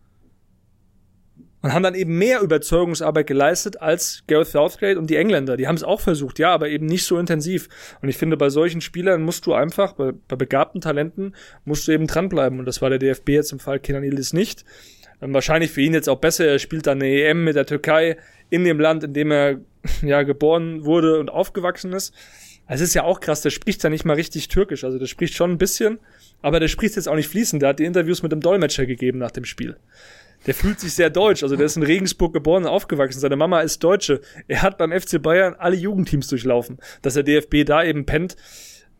und haben dann eben mehr Überzeugungsarbeit geleistet als Gareth Southgate und die Engländer. Die haben es auch versucht, ja, aber eben nicht so intensiv. Und ich finde, bei solchen Spielern musst du einfach, bei, bei begabten Talenten, musst du eben dranbleiben. Und das war der DFB jetzt im Fall Kenan Yildiz nicht. Ähm, wahrscheinlich für ihn jetzt auch besser. Er spielt dann eine EM mit der Türkei in dem Land, in dem er ja geboren wurde und aufgewachsen ist. Es ist ja auch krass, der spricht ja nicht mal richtig türkisch. Also der spricht schon ein bisschen, aber der spricht jetzt auch nicht fließend. Der hat die Interviews mit dem Dolmetscher gegeben nach dem Spiel der fühlt sich sehr deutsch. Also der ist in Regensburg geboren und aufgewachsen. Seine Mama ist Deutsche. Er hat beim FC Bayern alle Jugendteams durchlaufen. Dass der DFB da eben pennt,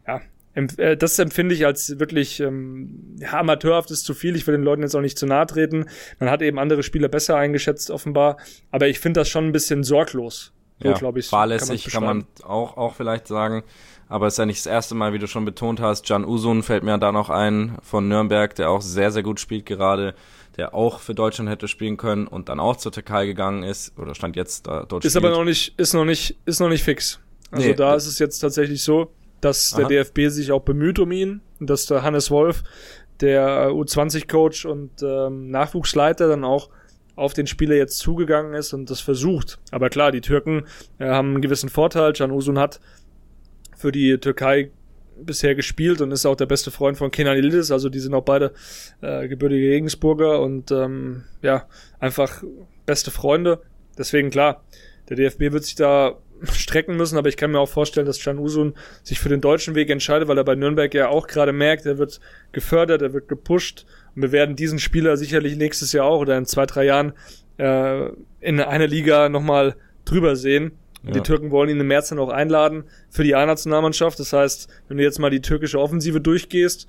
ja, äh, das empfinde ich als wirklich ähm, ja, amateurhaft ist zu viel. Ich will den Leuten jetzt auch nicht zu nahe treten. Man hat eben andere Spieler besser eingeschätzt, offenbar. Aber ich finde das schon ein bisschen sorglos. So, ja, glaube ich. Fahrlässig kann, kann man auch, auch vielleicht sagen. Aber es ist ja nicht das erste Mal, wie du schon betont hast. Jan Usun fällt mir da noch ein von Nürnberg, der auch sehr, sehr gut spielt gerade der auch für Deutschland hätte spielen können und dann auch zur Türkei gegangen ist oder stand jetzt da dort. Ist spielt. aber noch nicht, ist noch nicht, ist noch nicht fix. Also nee, da ist es jetzt tatsächlich so, dass der DFB sich auch bemüht um ihn und dass der Hannes Wolf, der U20-Coach und ähm, Nachwuchsleiter, dann auch auf den Spieler jetzt zugegangen ist und das versucht. Aber klar, die Türken äh, haben einen gewissen Vorteil. Can Usun hat für die Türkei bisher gespielt und ist auch der beste Freund von Kenan Yildiz, also die sind auch beide äh, gebürtige Regensburger und ähm, ja, einfach beste Freunde. Deswegen klar, der DFB wird sich da strecken müssen, aber ich kann mir auch vorstellen, dass Can Usun sich für den deutschen Weg entscheidet, weil er bei Nürnberg ja auch gerade merkt, er wird gefördert, er wird gepusht und wir werden diesen Spieler sicherlich nächstes Jahr auch oder in zwei, drei Jahren äh, in einer Liga nochmal drüber sehen. Ja. Die Türken wollen ihn im März dann auch einladen für die A-Nationalmannschaft. Das heißt, wenn du jetzt mal die türkische Offensive durchgehst,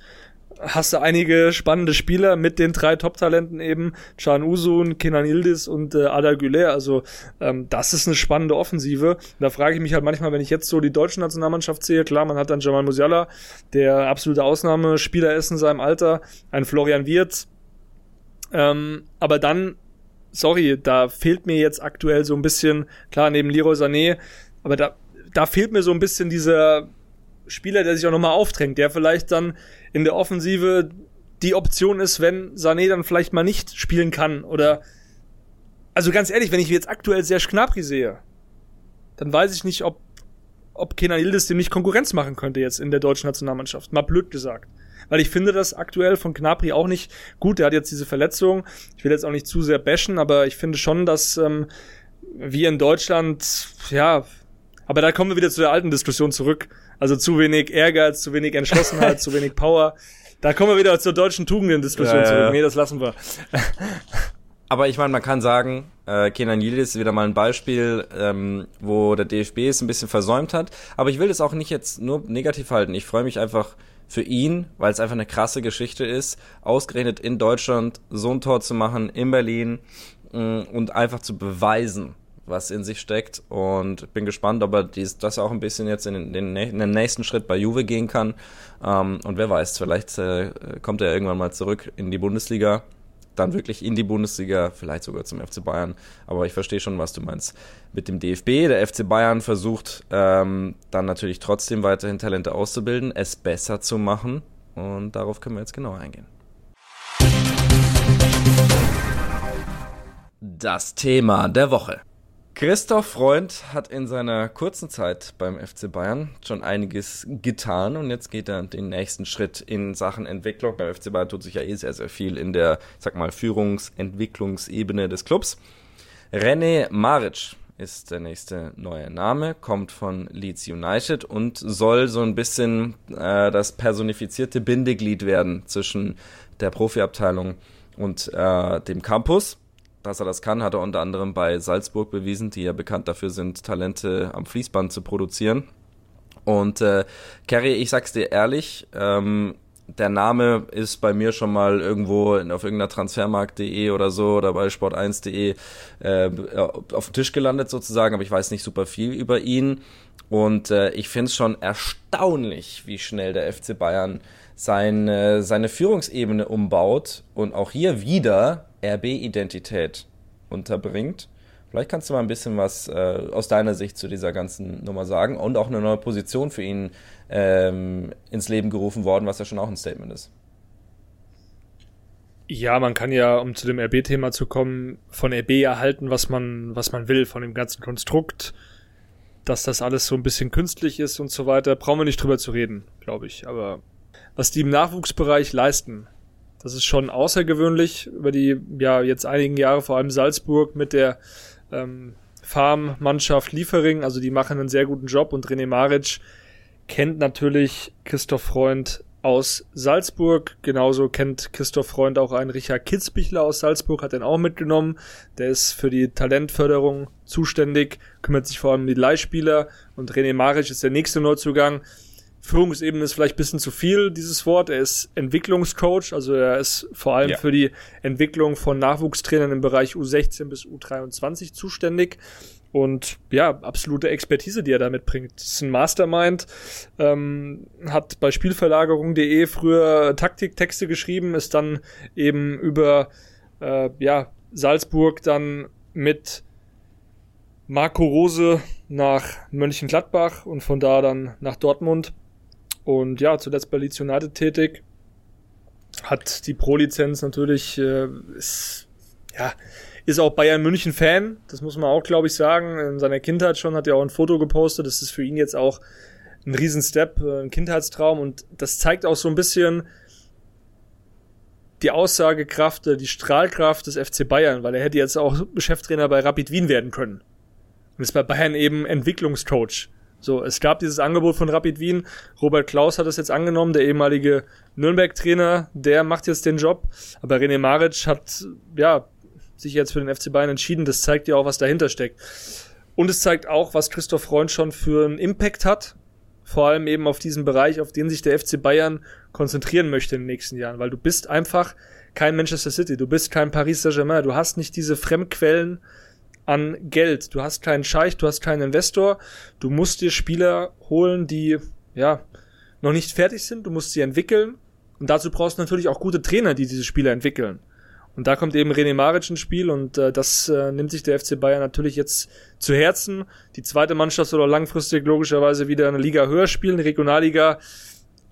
hast du einige spannende Spieler mit den drei Top-Talenten eben, Can Usun, Kenan Yildiz und äh, Ada Güler. Also ähm, das ist eine spannende Offensive. Da frage ich mich halt manchmal, wenn ich jetzt so die deutsche Nationalmannschaft sehe, klar, man hat dann Jamal Musiala, der absolute Ausnahmespieler ist in seinem Alter, ein Florian Wirtz. Ähm, aber dann sorry, da fehlt mir jetzt aktuell so ein bisschen, klar, neben Leroy Sané, aber da, da fehlt mir so ein bisschen dieser Spieler, der sich auch nochmal aufdrängt, der vielleicht dann in der Offensive die Option ist, wenn Sané dann vielleicht mal nicht spielen kann oder also ganz ehrlich, wenn ich jetzt aktuell sehr Gnabry sehe, dann weiß ich nicht, ob ob Kenan Yildiz dem nicht Konkurrenz machen könnte jetzt in der deutschen Nationalmannschaft. Mal blöd gesagt weil ich finde das aktuell von Knapri auch nicht gut. Er hat jetzt diese Verletzung. Ich will jetzt auch nicht zu sehr bashen, aber ich finde schon, dass ähm, wir in Deutschland, ja, aber da kommen wir wieder zu der alten Diskussion zurück. Also zu wenig Ehrgeiz, zu wenig Entschlossenheit, zu wenig Power. Da kommen wir wieder zur deutschen Tugenden-Diskussion ja, zurück. Ja. Nee, das lassen wir. Aber ich meine, man kann sagen, äh, Kenan Yildiz ist wieder mal ein Beispiel, ähm, wo der DFB es ein bisschen versäumt hat. Aber ich will das auch nicht jetzt nur negativ halten. Ich freue mich einfach für ihn, weil es einfach eine krasse Geschichte ist, ausgerechnet in Deutschland so ein Tor zu machen, in Berlin mm, und einfach zu beweisen, was in sich steckt. Und bin gespannt, ob er dies, das auch ein bisschen jetzt in den, in den nächsten Schritt bei Juve gehen kann. Ähm, und wer weiß, vielleicht äh, kommt er irgendwann mal zurück in die Bundesliga dann wirklich in die Bundesliga, vielleicht sogar zum FC Bayern. Aber ich verstehe schon, was du meinst. Mit dem DFB, der FC Bayern versucht ähm, dann natürlich trotzdem weiterhin Talente auszubilden, es besser zu machen. Und darauf können wir jetzt genauer eingehen. Das Thema der Woche. Christoph Freund hat in seiner kurzen Zeit beim FC Bayern schon einiges getan und jetzt geht er den nächsten Schritt in Sachen Entwicklung. Beim FC Bayern tut sich ja eh sehr, sehr viel in der, sag mal, Führungsentwicklungsebene des Clubs. René Maric ist der nächste neue Name, kommt von Leeds United und soll so ein bisschen äh, das personifizierte Bindeglied werden zwischen der Profiabteilung und äh, dem Campus dass er das kann, hat er unter anderem bei Salzburg bewiesen, die ja bekannt dafür sind, Talente am Fließband zu produzieren. Und äh, Kerry, ich sag's dir ehrlich, ähm, der Name ist bei mir schon mal irgendwo auf irgendeiner Transfermarkt.de oder so oder bei sport1.de äh, auf dem Tisch gelandet sozusagen, aber ich weiß nicht super viel über ihn. Und äh, ich finde es schon erstaunlich, wie schnell der FC Bayern sein, seine Führungsebene umbaut und auch hier wieder RB-Identität unterbringt. Vielleicht kannst du mal ein bisschen was äh, aus deiner Sicht zu dieser ganzen Nummer sagen und auch eine neue Position für ihn ähm, ins Leben gerufen worden, was ja schon auch ein Statement ist. Ja, man kann ja, um zu dem RB-Thema zu kommen, von RB erhalten, was man, was man will, von dem ganzen Konstrukt, dass das alles so ein bisschen künstlich ist und so weiter, brauchen wir nicht drüber zu reden, glaube ich. Aber was die im Nachwuchsbereich leisten, das ist schon außergewöhnlich über die ja jetzt einigen Jahre, vor allem Salzburg mit der ähm, Farmmannschaft Liefering. Also die machen einen sehr guten Job und René Maric kennt natürlich Christoph Freund aus Salzburg. Genauso kennt Christoph Freund auch einen Richard Kitzbichler aus Salzburg, hat den auch mitgenommen. Der ist für die Talentförderung zuständig, kümmert sich vor allem um die Leihspieler und René Maric ist der nächste Neuzugang. Führungsebene ist vielleicht bisschen zu viel, dieses Wort. Er ist Entwicklungscoach, also er ist vor allem ja. für die Entwicklung von Nachwuchstrainern im Bereich U16 bis U23 zuständig. Und ja, absolute Expertise, die er damit bringt. Das ist ein Mastermind, ähm, hat bei Spielverlagerung.de früher Taktiktexte geschrieben, ist dann eben über äh, ja, Salzburg dann mit Marco Rose nach Mönchengladbach und von da dann nach Dortmund und ja, zuletzt bei Leeds United tätig. Hat die Pro-Lizenz natürlich, äh, ist, ja, ist auch Bayern München Fan. Das muss man auch, glaube ich, sagen. In seiner Kindheit schon hat er auch ein Foto gepostet. Das ist für ihn jetzt auch ein Riesenstep, äh, ein Kindheitstraum. Und das zeigt auch so ein bisschen die Aussagekraft, die Strahlkraft des FC Bayern, weil er hätte jetzt auch Cheftrainer bei Rapid Wien werden können. Und ist bei Bayern eben Entwicklungscoach. So, es gab dieses Angebot von Rapid Wien. Robert Klaus hat es jetzt angenommen, der ehemalige Nürnberg-Trainer, der macht jetzt den Job. Aber René Maric hat, ja, sich jetzt für den FC Bayern entschieden. Das zeigt ja auch, was dahinter steckt. Und es zeigt auch, was Christoph Freund schon für einen Impact hat. Vor allem eben auf diesen Bereich, auf den sich der FC Bayern konzentrieren möchte in den nächsten Jahren. Weil du bist einfach kein Manchester City. Du bist kein Paris Saint-Germain. Du hast nicht diese Fremdquellen, an Geld. Du hast keinen Scheich, du hast keinen Investor. Du musst dir Spieler holen, die ja noch nicht fertig sind. Du musst sie entwickeln. Und dazu brauchst du natürlich auch gute Trainer, die diese Spieler entwickeln. Und da kommt eben René Maric ins Spiel und äh, das äh, nimmt sich der FC Bayern natürlich jetzt zu Herzen. Die zweite Mannschaft soll auch langfristig logischerweise wieder eine Liga höher spielen. Die Regionalliga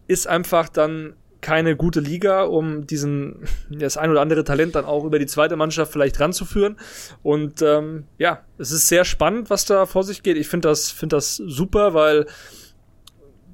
ist einfach dann keine gute Liga, um diesen das ein oder andere Talent dann auch über die zweite Mannschaft vielleicht ranzuführen. Und ähm, ja, es ist sehr spannend, was da vor sich geht. Ich finde das, finde das super, weil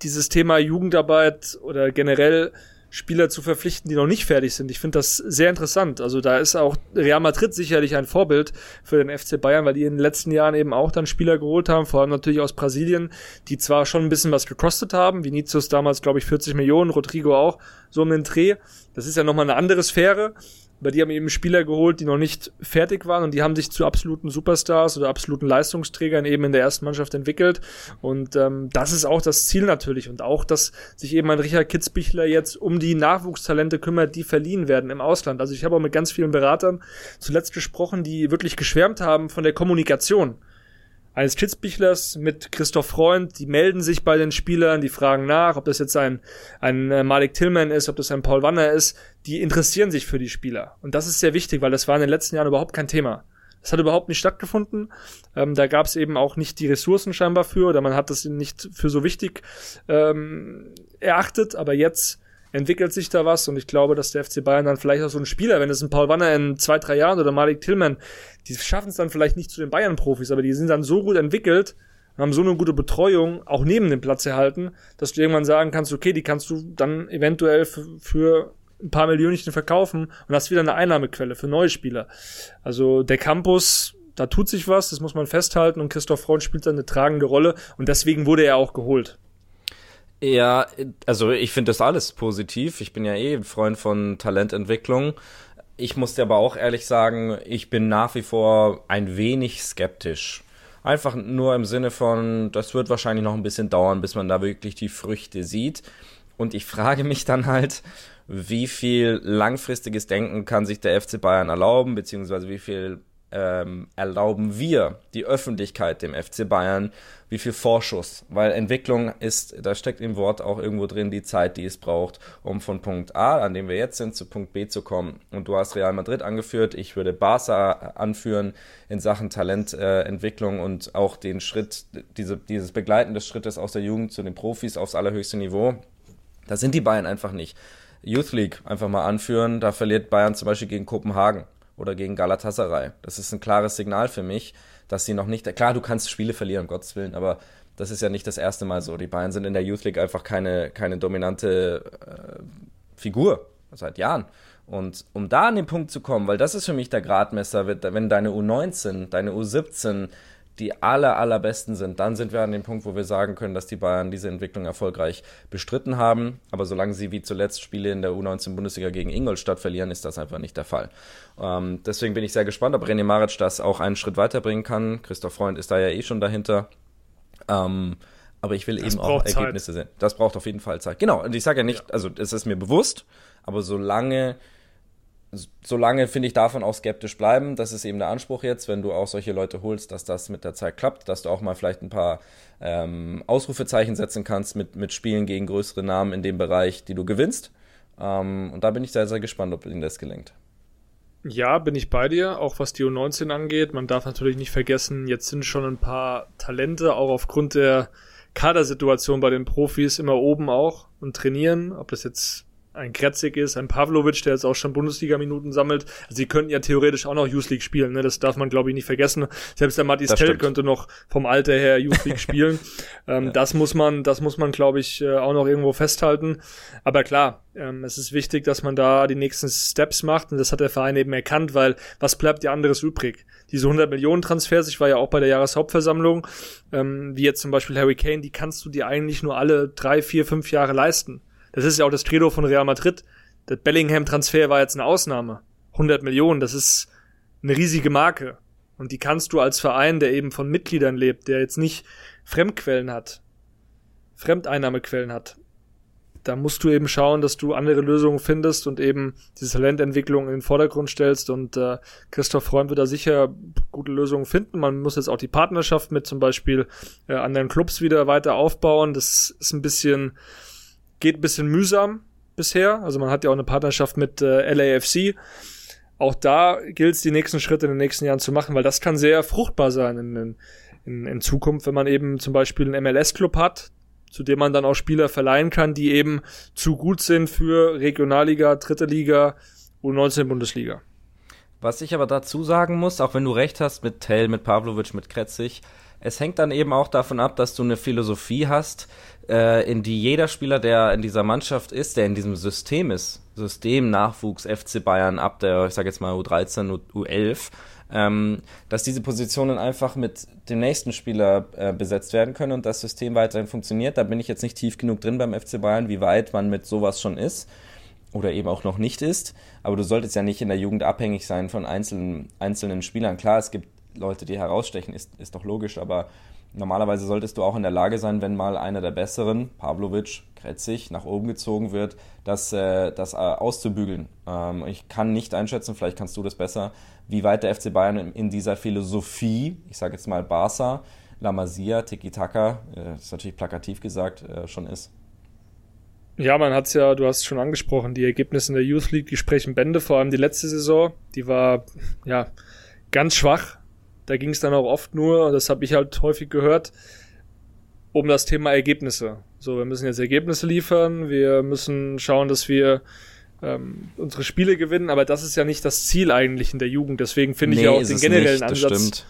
dieses Thema Jugendarbeit oder generell Spieler zu verpflichten, die noch nicht fertig sind. Ich finde das sehr interessant. Also da ist auch Real Madrid sicherlich ein Vorbild für den FC Bayern, weil die in den letzten Jahren eben auch dann Spieler geholt haben, vor allem natürlich aus Brasilien, die zwar schon ein bisschen was gekostet haben, Vinicius damals glaube ich 40 Millionen, Rodrigo auch, so um den Dreh. Das ist ja nochmal eine andere Sphäre. Aber die haben eben Spieler geholt, die noch nicht fertig waren und die haben sich zu absoluten Superstars oder absoluten Leistungsträgern eben in der ersten Mannschaft entwickelt. Und ähm, das ist auch das Ziel natürlich. Und auch, dass sich eben ein Richard Kitzbichler jetzt um die Nachwuchstalente kümmert, die verliehen werden im Ausland. Also ich habe auch mit ganz vielen Beratern zuletzt gesprochen, die wirklich geschwärmt haben von der Kommunikation eines Kitzbichlers mit Christoph Freund, die melden sich bei den Spielern, die fragen nach, ob das jetzt ein, ein äh, Malik Tillman ist, ob das ein Paul Wanner ist, die interessieren sich für die Spieler. Und das ist sehr wichtig, weil das war in den letzten Jahren überhaupt kein Thema. Das hat überhaupt nicht stattgefunden. Ähm, da gab es eben auch nicht die Ressourcen scheinbar für, oder man hat das nicht für so wichtig ähm, erachtet, aber jetzt entwickelt sich da was und ich glaube, dass der FC Bayern dann vielleicht auch so ein Spieler, wenn es ein Paul Wanner in zwei, drei Jahren oder Malik Tillman, die schaffen es dann vielleicht nicht zu den Bayern-Profis, aber die sind dann so gut entwickelt, haben so eine gute Betreuung auch neben dem Platz erhalten, dass du irgendwann sagen kannst, okay, die kannst du dann eventuell für ein paar Millionchen verkaufen und hast wieder eine Einnahmequelle für neue Spieler. Also der Campus, da tut sich was, das muss man festhalten und Christoph Freund spielt da eine tragende Rolle und deswegen wurde er auch geholt. Ja, also ich finde das alles positiv. Ich bin ja eh ein Freund von Talententwicklung. ich muss dir aber auch ehrlich sagen, ich bin nach wie vor ein wenig skeptisch. Einfach nur im Sinne von, das wird wahrscheinlich noch ein bisschen dauern, bis man da wirklich die Früchte sieht. Und ich frage mich dann halt, wie viel langfristiges Denken kann sich der FC Bayern erlauben, beziehungsweise wie viel ähm, erlauben wir, die Öffentlichkeit, dem FC Bayern, wie viel Vorschuss. Weil Entwicklung ist, da steckt im Wort auch irgendwo drin die Zeit, die es braucht, um von Punkt A, an dem wir jetzt sind, zu Punkt B zu kommen. Und du hast Real Madrid angeführt, ich würde Barca anführen in Sachen Talententwicklung äh, und auch den Schritt, diese, dieses Begleiten des Schrittes aus der Jugend zu den Profis aufs allerhöchste Niveau. Da sind die Bayern einfach nicht. Youth League einfach mal anführen. Da verliert Bayern zum Beispiel gegen Kopenhagen oder gegen Galatasaray. Das ist ein klares Signal für mich, dass sie noch nicht. Klar, du kannst Spiele verlieren, um Gottes Willen, aber das ist ja nicht das erste Mal so. Die Bayern sind in der Youth League einfach keine, keine dominante äh, Figur seit Jahren. Und um da an den Punkt zu kommen, weil das ist für mich der Gradmesser, wenn deine U19, deine U17 die aller, allerbesten sind, dann sind wir an dem Punkt, wo wir sagen können, dass die Bayern diese Entwicklung erfolgreich bestritten haben. Aber solange sie wie zuletzt Spiele in der U19-Bundesliga gegen Ingolstadt verlieren, ist das einfach nicht der Fall. Ähm, deswegen bin ich sehr gespannt, ob René Maric das auch einen Schritt weiterbringen kann. Christoph Freund ist da ja eh schon dahinter. Ähm, aber ich will das eben auch Ergebnisse Zeit. sehen. Das braucht auf jeden Fall Zeit. Genau, und ich sage ja nicht, ja. also es ist mir bewusst, aber solange solange finde ich davon auch skeptisch bleiben. Das ist eben der Anspruch jetzt, wenn du auch solche Leute holst, dass das mit der Zeit klappt, dass du auch mal vielleicht ein paar ähm, Ausrufezeichen setzen kannst mit, mit Spielen gegen größere Namen in dem Bereich, die du gewinnst. Ähm, und da bin ich sehr, sehr gespannt, ob ihnen das gelingt. Ja, bin ich bei dir, auch was die U19 angeht. Man darf natürlich nicht vergessen, jetzt sind schon ein paar Talente, auch aufgrund der Kadersituation bei den Profis immer oben auch und trainieren. Ob das jetzt ein Kretzig ist, ein Pavlovic, der jetzt auch schon Bundesliga-Minuten sammelt. Also sie könnten ja theoretisch auch noch Youth League spielen, ne? das darf man glaube ich nicht vergessen. Selbst der Matis Tell könnte noch vom Alter her Youth League spielen. ähm, ja. Das muss man, das muss man glaube ich äh, auch noch irgendwo festhalten. Aber klar, ähm, es ist wichtig, dass man da die nächsten Steps macht und das hat der Verein eben erkannt, weil was bleibt dir anderes übrig? Diese 100 Millionen Transfers, ich war ja auch bei der Jahreshauptversammlung, ähm, wie jetzt zum Beispiel Harry Kane, die kannst du dir eigentlich nur alle drei, vier, fünf Jahre leisten. Das ist ja auch das Credo von Real Madrid. Der Bellingham-Transfer war jetzt eine Ausnahme. 100 Millionen, das ist eine riesige Marke. Und die kannst du als Verein, der eben von Mitgliedern lebt, der jetzt nicht Fremdquellen hat, Fremdeinnahmequellen hat, da musst du eben schauen, dass du andere Lösungen findest und eben diese Talententwicklung in den Vordergrund stellst. Und äh, Christoph Freund wird da sicher gute Lösungen finden. Man muss jetzt auch die Partnerschaft mit zum Beispiel äh, anderen Clubs wieder weiter aufbauen. Das ist ein bisschen geht ein bisschen mühsam bisher. Also man hat ja auch eine Partnerschaft mit äh, LAFC. Auch da gilt es, die nächsten Schritte in den nächsten Jahren zu machen, weil das kann sehr fruchtbar sein in, in, in Zukunft, wenn man eben zum Beispiel einen MLS-Club hat, zu dem man dann auch Spieler verleihen kann, die eben zu gut sind für Regionalliga, Dritte Liga U19 Bundesliga. Was ich aber dazu sagen muss, auch wenn du recht hast mit Tell, mit Pavlovic, mit Kretzig, es hängt dann eben auch davon ab, dass du eine Philosophie hast, äh, in die jeder Spieler, der in dieser Mannschaft ist, der in diesem System ist, System Nachwuchs FC Bayern ab der, ich sag jetzt mal U13, U11, ähm, dass diese Positionen einfach mit dem nächsten Spieler äh, besetzt werden können und das System weiterhin funktioniert. Da bin ich jetzt nicht tief genug drin beim FC Bayern, wie weit man mit sowas schon ist oder eben auch noch nicht ist. Aber du solltest ja nicht in der Jugend abhängig sein von einzelnen, einzelnen Spielern. Klar, es gibt Leute, die herausstechen, ist, ist doch logisch, aber normalerweise solltest du auch in der Lage sein, wenn mal einer der besseren, Pavlovic, Kretzig, nach oben gezogen wird, das, äh, das äh, auszubügeln. Ähm, ich kann nicht einschätzen, vielleicht kannst du das besser, wie weit der FC Bayern in, dieser Philosophie, ich sage jetzt mal Barca, La Masia, Tiki-Taka, äh, ist natürlich plakativ gesagt, schon ist. Ja, man hat's ja, du hast es schon angesprochen, die Ergebnisse in der Youth League, die sprechen Bände, vor allem die letzte Saison, die war ja ganz schwach, da ging es dann auch oft nur, das habe ich halt häufig gehört, um das Thema Ergebnisse. So, wir müssen jetzt Ergebnisse liefern, wir müssen schauen, dass wir ähm, unsere Spiele gewinnen, aber das ist ja nicht das Ziel eigentlich in der Jugend. Deswegen finde nee, ich ja auch den generellen nicht, Ansatz.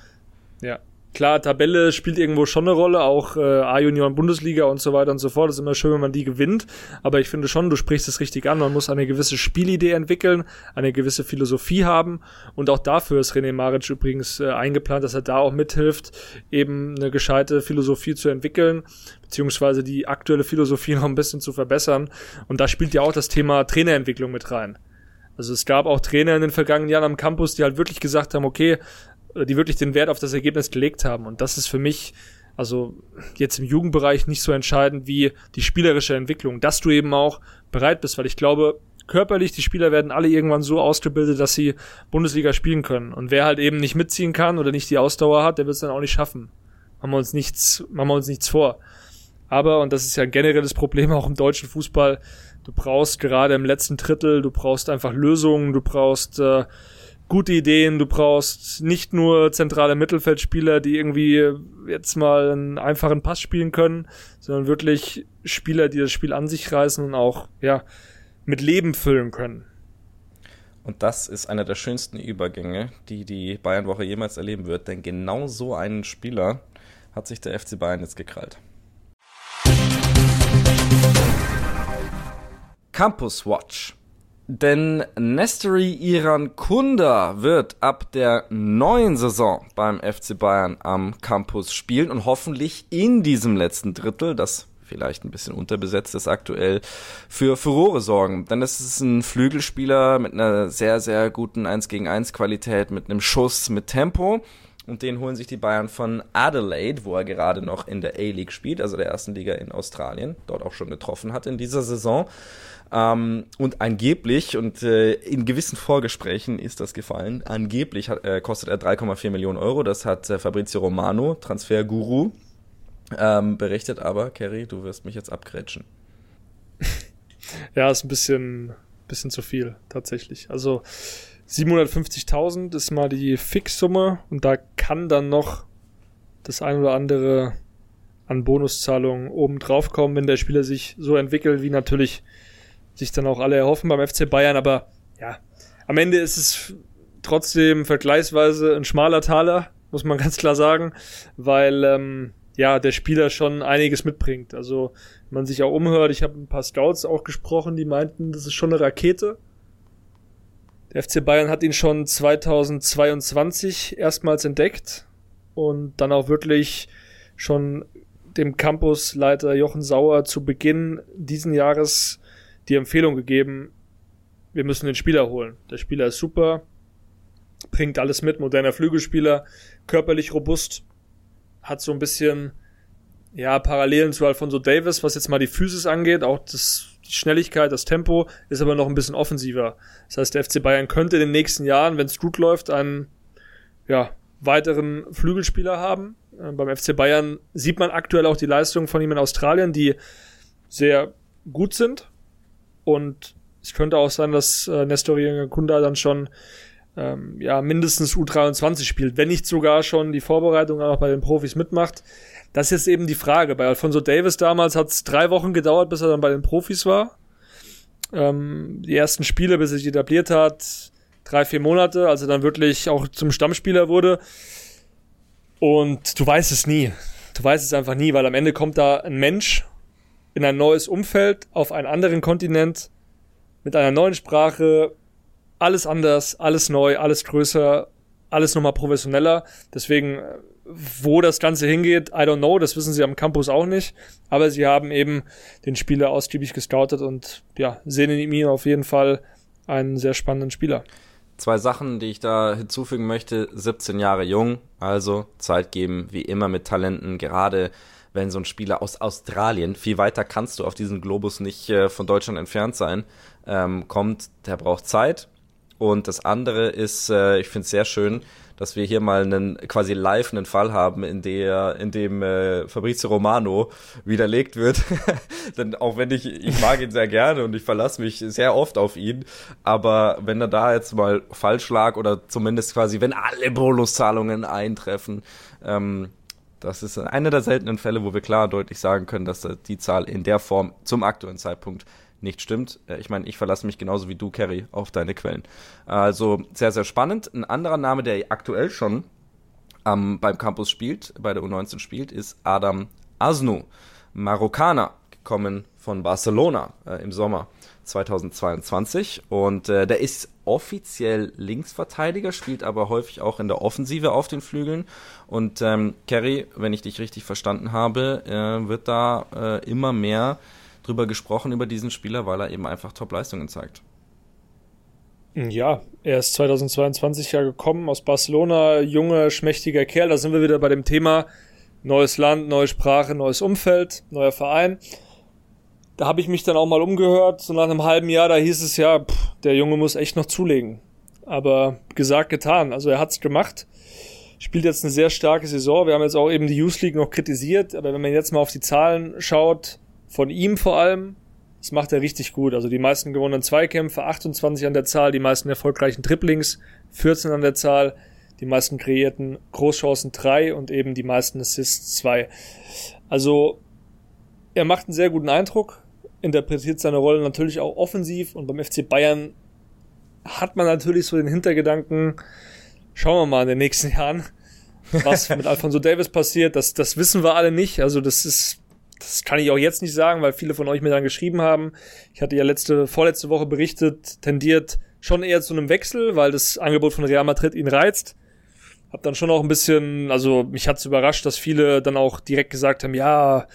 Ja, Klar, Tabelle spielt irgendwo schon eine Rolle, auch äh, A-Junioren Bundesliga und so weiter und so fort. Das ist immer schön, wenn man die gewinnt. Aber ich finde schon, du sprichst es richtig an. Man muss eine gewisse Spielidee entwickeln, eine gewisse Philosophie haben. Und auch dafür ist René Maric übrigens äh, eingeplant, dass er da auch mithilft, eben eine gescheite Philosophie zu entwickeln, beziehungsweise die aktuelle Philosophie noch ein bisschen zu verbessern. Und da spielt ja auch das Thema Trainerentwicklung mit rein. Also es gab auch Trainer in den vergangenen Jahren am Campus, die halt wirklich gesagt haben, okay, die wirklich den Wert auf das Ergebnis gelegt haben. Und das ist für mich, also jetzt im Jugendbereich nicht so entscheidend wie die spielerische Entwicklung, dass du eben auch bereit bist, weil ich glaube, körperlich, die Spieler werden alle irgendwann so ausgebildet, dass sie Bundesliga spielen können. Und wer halt eben nicht mitziehen kann oder nicht die Ausdauer hat, der wird es dann auch nicht schaffen. Machen wir uns nichts, machen wir uns nichts vor. Aber, und das ist ja ein generelles Problem auch im deutschen Fußball, du brauchst gerade im letzten Drittel, du brauchst einfach Lösungen, du brauchst äh, gute Ideen, du brauchst nicht nur zentrale Mittelfeldspieler, die irgendwie jetzt mal einen einfachen Pass spielen können, sondern wirklich Spieler, die das Spiel an sich reißen und auch, ja, mit Leben füllen können. Und das ist einer der schönsten Übergänge, die die Bayernwoche jemals erleben wird, denn genau so einen Spieler hat sich der FC Bayern jetzt gekrallt. Campus Watch. Denn Nestori Iran Kunda wird ab der neuen Saison beim FC Bayern am Campus spielen und hoffentlich in diesem letzten Drittel, das vielleicht ein bisschen unterbesetzt ist aktuell, für Furore sorgen. Denn es ist ein Flügelspieler mit einer sehr, sehr guten 1 gegen 1 Qualität, mit einem Schuss, mit Tempo. Und den holen sich die Bayern von Adelaide, wo er gerade noch in der A-League spielt, also der ersten Liga in Australien, dort auch schon getroffen hat in dieser Saison. Ähm, und angeblich, und äh, in gewissen Vorgesprächen ist das gefallen, angeblich hat, äh, kostet er 3,4 Millionen Euro. Das hat äh, Fabrizio Romano, Transferguru, ähm, berichtet. Aber, Kerry, du wirst mich jetzt abgrätschen. ja, ist ein bisschen, bisschen zu viel, tatsächlich. Also 750.000 ist mal die Fixsumme und da kann dann noch das ein oder andere an Bonuszahlungen oben drauf kommen, wenn der Spieler sich so entwickelt, wie natürlich sich dann auch alle erhoffen beim FC Bayern. Aber ja, am Ende ist es trotzdem vergleichsweise ein schmaler Taler, muss man ganz klar sagen, weil ähm, ja der Spieler schon einiges mitbringt. Also wenn man sich auch umhört, ich habe ein paar Scouts auch gesprochen, die meinten, das ist schon eine Rakete. Der FC Bayern hat ihn schon 2022 erstmals entdeckt und dann auch wirklich schon dem Campusleiter Jochen Sauer zu Beginn diesen Jahres die Empfehlung gegeben, wir müssen den Spieler holen. Der Spieler ist super, bringt alles mit, moderner Flügelspieler, körperlich robust, hat so ein bisschen ja, Parallelen zu Alfonso Davis, was jetzt mal die Physis angeht, auch das, die Schnelligkeit, das Tempo, ist aber noch ein bisschen offensiver. Das heißt, der FC Bayern könnte in den nächsten Jahren, wenn es gut läuft, einen ja, weiteren Flügelspieler haben. Äh, beim FC Bayern sieht man aktuell auch die Leistungen von ihm in Australien, die sehr gut sind. Und es könnte auch sein, dass äh, Nestor Kunda dann schon ähm, ja mindestens U23 spielt, wenn nicht sogar schon die Vorbereitung auch bei den Profis mitmacht. Das ist jetzt eben die Frage. Bei Alfonso Davis damals hat es drei Wochen gedauert, bis er dann bei den Profis war. Ähm, die ersten Spiele, bis er sich etabliert hat, drei, vier Monate, als er dann wirklich auch zum Stammspieler wurde. Und du weißt es nie. Du weißt es einfach nie, weil am Ende kommt da ein Mensch in ein neues Umfeld, auf einen anderen Kontinent, mit einer neuen Sprache, alles anders, alles neu, alles größer, alles nochmal professioneller. Deswegen, wo das Ganze hingeht, I don't know, das wissen sie am Campus auch nicht. Aber sie haben eben den Spieler ausgiebig gescoutet und ja, sehen in ihm auf jeden Fall einen sehr spannenden Spieler. Zwei Sachen, die ich da hinzufügen möchte. 17 Jahre jung, also Zeit geben, wie immer mit Talenten, gerade wenn so ein Spieler aus Australien, viel weiter kannst du auf diesem Globus nicht äh, von Deutschland entfernt sein, ähm, kommt, der braucht Zeit. Und das andere ist, äh, ich finde es sehr schön, dass wir hier mal einen quasi live einen Fall haben, in der, in dem äh, Fabrizio Romano widerlegt wird. Denn auch wenn ich, ich mag ihn sehr gerne und ich verlasse mich sehr oft auf ihn, aber wenn er da jetzt mal falsch lag oder zumindest quasi, wenn alle Bonuszahlungen eintreffen, ähm, das ist einer der seltenen Fälle, wo wir klar und deutlich sagen können, dass die Zahl in der Form zum aktuellen Zeitpunkt nicht stimmt. Äh, ich meine, ich verlasse mich genauso wie du, Kerry, auf deine Quellen. Also sehr, sehr spannend. Ein anderer Name, der aktuell schon ähm, beim Campus spielt, bei der U19 spielt, ist Adam Asnu, Marokkaner, gekommen von Barcelona äh, im Sommer 2022. Und äh, der ist offiziell Linksverteidiger, spielt aber häufig auch in der Offensive auf den Flügeln. Und ähm, Kerry, wenn ich dich richtig verstanden habe, äh, wird da äh, immer mehr drüber gesprochen über diesen Spieler, weil er eben einfach Top-Leistungen zeigt. Ja, er ist 2022 ja gekommen aus Barcelona, junger, schmächtiger Kerl. Da sind wir wieder bei dem Thema neues Land, neue Sprache, neues Umfeld, neuer Verein. Da habe ich mich dann auch mal umgehört. So nach einem halben Jahr, da hieß es ja, pff, der Junge muss echt noch zulegen. Aber gesagt, getan. Also er hat's gemacht. Spielt jetzt eine sehr starke Saison. Wir haben jetzt auch eben die Youth League noch kritisiert. Aber wenn man jetzt mal auf die Zahlen schaut, von ihm vor allem, das macht er richtig gut. Also die meisten gewonnenen Zweikämpfe, 28 an der Zahl, die meisten erfolgreichen Dribblings, 14 an der Zahl, die meisten kreierten Großchancen 3 und eben die meisten Assists 2. Also er macht einen sehr guten Eindruck, interpretiert seine Rolle natürlich auch offensiv und beim FC Bayern hat man natürlich so den Hintergedanken, schauen wir mal in den nächsten Jahren, was mit Alfonso Davis passiert. Das, das wissen wir alle nicht. Also das ist, das kann ich auch jetzt nicht sagen, weil viele von euch mir dann geschrieben haben. Ich hatte ja letzte, vorletzte Woche berichtet, tendiert schon eher zu einem Wechsel, weil das Angebot von Real Madrid ihn reizt. Hab dann schon auch ein bisschen, also mich hat's überrascht, dass viele dann auch direkt gesagt haben, ja,